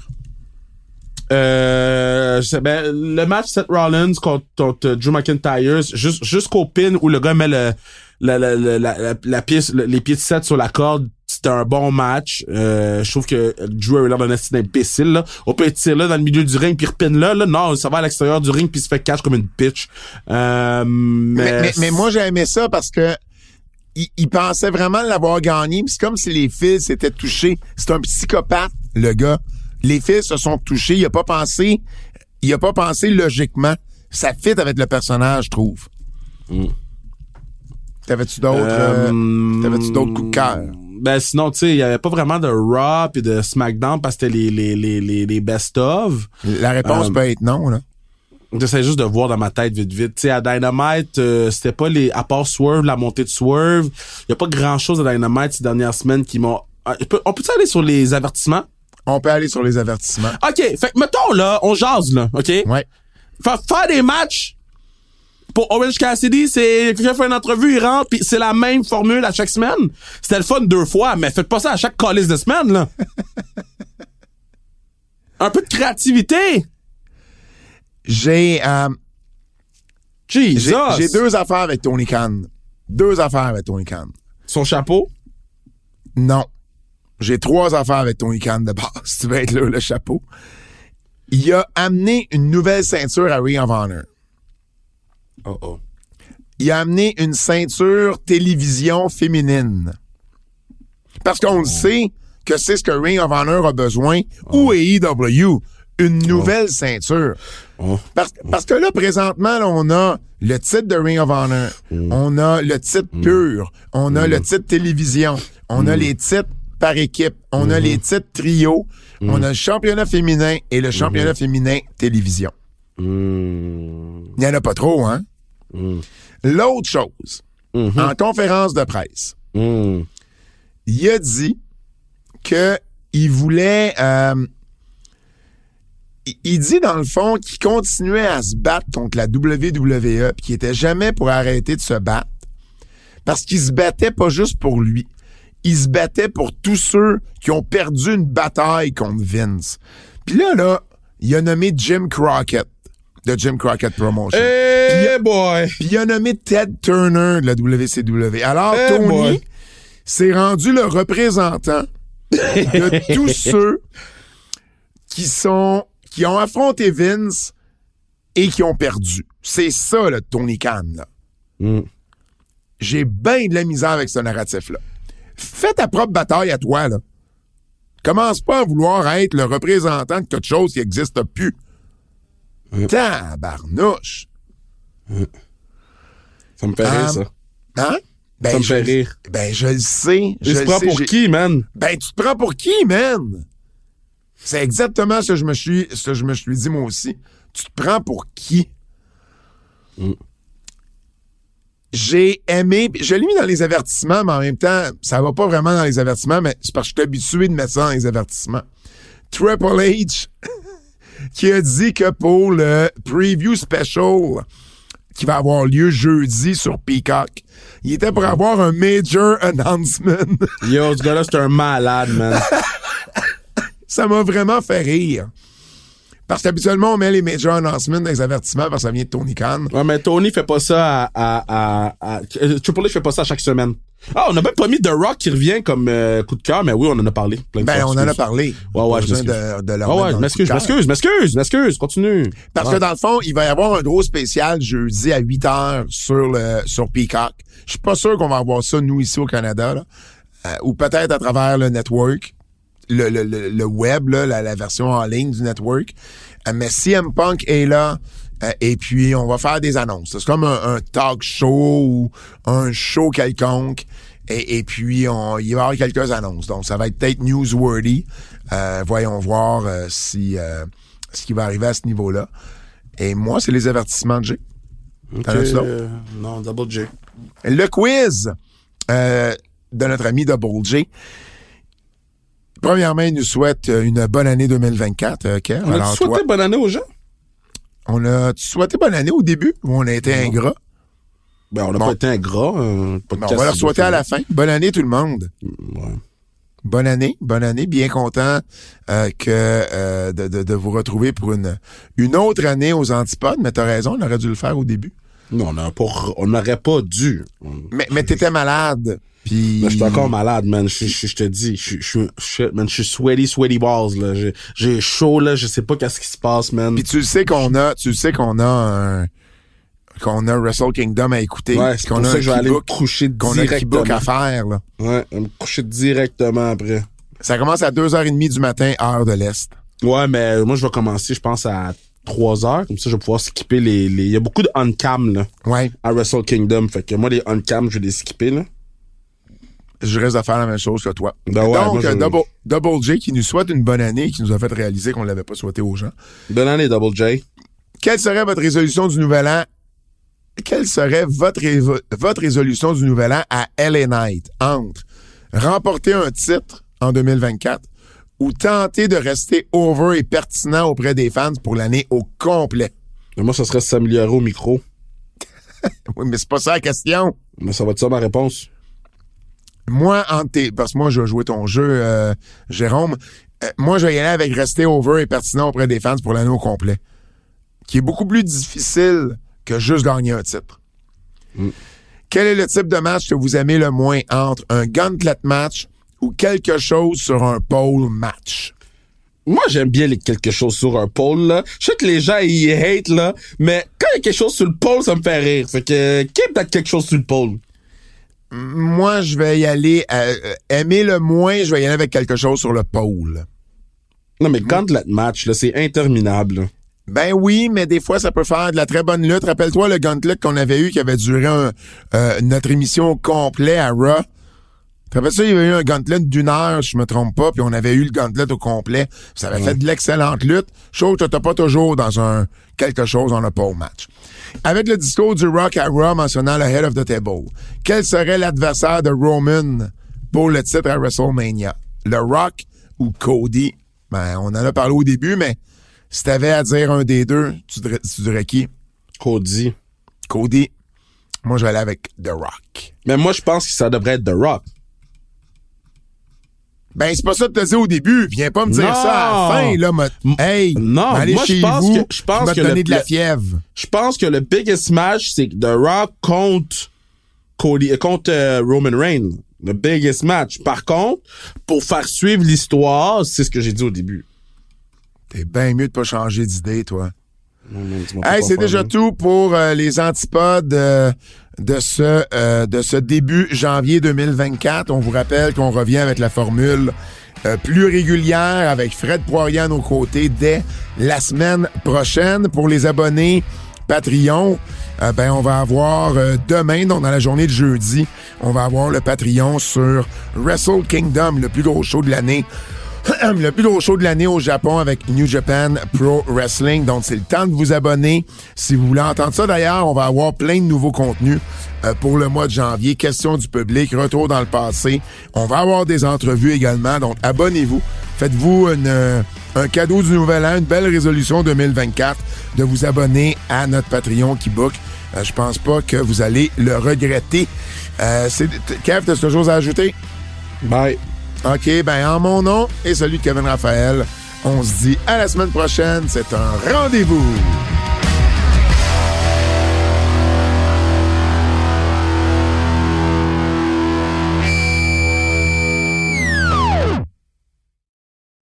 Euh, je sais, ben, le match Seth Rollins contre, contre Drew McIntyre, jus- jusqu'au pin où le gars met le, la, la, pièce, le- les pieds de Seth sur la corde, c'était un bon match. Euh, je trouve que Drew a l'air d'un là. On peut tirer là dans le milieu du ring puis repine là, là. Non, ça va à l'extérieur du ring puis se fait catch comme une bitch. Euh, mais, Mais, mais, moi, j'ai aimé ça parce que il, il pensait vraiment l'avoir gagné. C'est comme si les fils s'étaient touchés. C'est un psychopathe, le gars. Les fils se sont touchés. Il a pas pensé. Il a pas pensé logiquement. Ça fit avec le personnage, je trouve. Mm. T'avais-tu d'autres? euh, Euh, T'avais-tu d'autres coups de cœur? Ben sinon, tu sais, il y avait pas vraiment de Raw et de SmackDown parce que c'était les, les, les, les, les best-of. La réponse euh, peut être non, là. J'essaie juste de voir dans ma tête vite vite. Tu sais, à Dynamite, euh, c'était pas les. À part Swerve, la montée de Swerve, y a pas grand chose à Dynamite ces dernières semaines qui m'ont. On peut- on peut aller sur les avertissements? On peut aller sur les avertissements. OK, fait que mettons là, on jase là, OK? Ouais. Fa- faire des matchs pour Orange Cassidy, c'est quelqu'un fait une entrevue, il rentre, puis c'est la même formule à chaque semaine. C'était le fun deux fois, mais faites pas ça à chaque calice de semaine, là. Un peu de créativité. J'ai euh, Jesus. j'ai deux affaires avec Tony Khan. Deux affaires avec Tony Khan. Son chapeau? Non. J'ai trois affaires avec Tony Khan de base. Tu veux être là, le chapeau. Il a amené une nouvelle ceinture à Ring of Honor. Oh oh. Il a amené une ceinture télévision féminine. Parce qu'on le sait que c'est ce que Ring of Honor a besoin, ou AEW, une nouvelle ceinture. Oh. Parce, parce que là, présentement, là, on a le titre de Ring of Honor, on a le titre pur, on a le titre télévision, on a les titres par équipe, on a les titres trio, on a le championnat féminin et le championnat féminin télévision. Hmm. Il n'y en a pas trop, hein? L'autre chose, en conférence de presse, il a dit que il voulait. euh, il- il dit dans le fond qu'il continuait à se battre contre la WWE puis qu'il était jamais pour arrêter de se battre parce qu'il se battait pas juste pour lui. Il se battait pour tous ceux qui ont perdu une bataille contre Vince. Puis là, là, il a nommé Jim Crockett de Jim Crockett Promotion. Hey boy! Puis il a nommé Ted Turner de la WCW. Alors, Eh Tony s'est rendu le représentant de tous ceux qui sont qui ont affronté Vince et qui ont perdu. C'est ça, le Tony Khan. là. Hmm. J'ai bien de la misère avec ce narratif-là. Fais ta propre bataille à toi, là. Commence pas à vouloir être le représentant de quelque chose qui n'existe plus. Tabarnouche. Ça me fait rire, ça. Hein? Ben, ça me je fait rire. Ben, je le sais. Tu te prends sais, pour qui, man? Ben, tu te prends pour qui, man? C'est exactement ce que je me suis, ce que je me suis dit, moi aussi. Tu te prends pour qui? Mm. J'ai aimé, je l'ai mis dans les avertissements, mais en même temps, ça va pas vraiment dans les avertissements, mais c'est parce que je suis habitué de mettre ça dans les avertissements. Triple H, qui a dit que pour le preview special qui va avoir lieu jeudi sur Peacock, il était pour avoir un major announcement. Yo, ce gars-là, c'est un malade, man. ça m'a vraiment fait rire. Parce qu'habituellement, on met les major announcements dans les avertissements parce que ça vient de Tony Khan. Ouais, mais Tony fait pas ça à, à, à, à- euh, Triple H fait pas ça chaque semaine. Ah, on a même pas mis The Rock qui revient comme euh, coup de cœur, mais oui, on en a parlé. plein de Ben, fois, on en a parlé. Ouais, ouais, je m'excuse. de, de ouais, je le m'excuse, je m'excuse, m'excuse, m'excuse, continue. Parce Ouais. que dans le fond, il va y avoir un gros spécial jeudi à 8 heures sur le sur Peacock. Je suis pas sûr qu'on va avoir ça, nous, ici au Canada. Là. Euh, ou peut-être à travers le network, le, le, le, le web, là, la, la version en ligne du network. Euh, mais CM Punk est là. euh, et puis, on va faire des annonces. C'est comme un, un talk show ou un show quelconque. Et, et puis, on, il va y avoir quelques annonces. Donc, ça va être peut-être newsworthy. Euh, voyons voir euh, si euh, ce qui va arriver à ce niveau-là. Et moi, c'est les avertissements d'autres? euh, non, Double J. Le quiz euh, de notre ami Double J. Premièrement, il nous souhaite euh, une bonne année 2024, euh, Kev. On a souhaité toi, bonne année aux gens? on a souhaité bonne année au début ou on a été ingrat? Ben, on n'a Bon. pas été ingrat. Un Mais podcast on va leur souhaiter à la fin. Bonne année, tout le monde. Ouais. Bonne année, bonne année. Bien content euh, que euh, de, de- de vous retrouver pour une, une autre année aux antipodes. Mais t'as raison, on aurait dû le faire au début. Non, on n'aurait pas, on n'aurait pas dû. Mais, mais t'étais malade. Puis Mais je suis encore malade, man. Je, je, je te dis, je, je, je, man, je suis sweaty, sweaty balls, là. J'ai- J'ai chaud, là. Je sais pas qu'est-ce qui se passe, man. Puis tu le sais qu'on a, tu le sais qu'on a un, qu'on a Wrestle Kingdom à écouter. Ouais, c'est qu'on pour a ça que je vais aller me coucher qu'on a directement. à faire, là. Ouais, me coucher directement après. Ça commence à 2h30 du matin, heure de l'Est. Ouais, mais moi, je vais commencer, je pense, à 3 heures. Comme ça, je vais pouvoir skipper les, les... Il y a beaucoup de on-cam, là, Ouais. à Wrestle Kingdom. Fait que moi, les on-cam, je vais les skipper, là. Je risque de faire la même chose que toi. Ben ouais, Donc, moi, je- Double, Double J qui nous souhaite une bonne année et qui nous a fait réaliser qu'on l'avait pas souhaité aux gens. Bonne année, Double J. Quelle serait votre résolution du nouvel an? Quelle serait votre, révo- votre résolution du nouvel an à LA Knight? Entre remporter un titre en 2024 ou tenter de rester over et pertinent auprès des fans pour l'année au complet? Mais moi, ça serait s'améliorer au micro. Oui, mais c'est pas ça la question. Mais ça va être ça ma réponse. Moi, tes- parce que moi, je vais jouer ton jeu, euh, Jérôme. Euh, moi, je vais y aller avec rester over et pertinent auprès des fans pour l'année au complet. Qui est beaucoup plus difficile que juste gagner un titre. Mm. Quel est le type de match que vous aimez le moins entre un gauntlet match ou quelque chose sur un pole match? Moi, j'aime bien les quelque chose sur un pôle, là. Je sais que les gens, ils hate, là. Mais quand il y a quelque chose sur le pôle, ça me fait rire. Fait que, qui aime quelque chose sur le pôle? Moi, je vais y aller, euh, euh, aimer le moins, je vais y aller avec quelque chose sur le pole. Non, mais gauntlet match, là, c'est interminable. Ben oui, mais des fois, ça peut faire de la très bonne lutte. Rappelle-toi le gauntlet qu'on avait eu qui avait duré un- euh, notre émission complète à Raw. Te rappelles ça, il y avait eu un gauntlet d'une heure, je me trompe pas, puis on avait eu le gauntlet au complet. Ça avait fait de l'excellente lutte, chose que t'as pas toujours dans un quelque chose dans le pole match. Avec le discours du Rock à Raw mentionnant le head of the table, quel serait l'adversaire de Roman pour le titre à WrestleMania? Le Rock ou Cody? Ben, on en a parlé au début, mais si t'avais à dire un des deux, tu dirais, tu dirais qui? Cody. Cody. Moi, je vais aller avec The Rock. Mais moi, je pense que ça devrait être The Rock. Ben, c'est pas ça que t'as dit au début. Viens pas me dire Non. ça à la fin, là. m'a- Hey! Non, allez moi, je pense vous, que- je pense te que donner le- de la fièvre. Je pense que le biggest match, c'est The Rock contre Cody, euh, contre euh, Roman Reigns. Le biggest match. Par contre, pour faire suivre l'histoire, c'est ce que j'ai dit au début. T'es bien mieux de pas changer d'idée, toi. Non, Hey, c'est déjà tout pour euh, les antipodes euh, de ce euh, de ce début janvier 2024. On vous rappelle qu'on revient avec la formule euh, plus régulière avec Fred Poirier à nos côtés dès la semaine prochaine. Pour les abonnés Patreon, euh, ben on va avoir demain, donc dans la journée de jeudi, on va avoir le Patreon sur Wrestle Kingdom, le plus gros show de l'année. le plus gros show de l'année au Japon avec New Japan Pro Wrestling. Donc, c'est le temps de vous abonner. Si vous voulez entendre ça, d'ailleurs, on va avoir plein de nouveaux contenus euh, pour le mois de janvier. Questions du public, retour dans le passé. On va avoir des entrevues également. Donc, abonnez-vous. Faites-vous un cadeau du nouvel an, une belle résolution 2024 de vous abonner à notre Patreon qui book. Euh, je pense pas que vous allez le regretter. Euh, Kev, t'as quelque chose à ajouter? Bye. OK, ben en mon nom et celui de Kevin Raphaël, on se dit à la semaine prochaine. C'est un rendez-vous.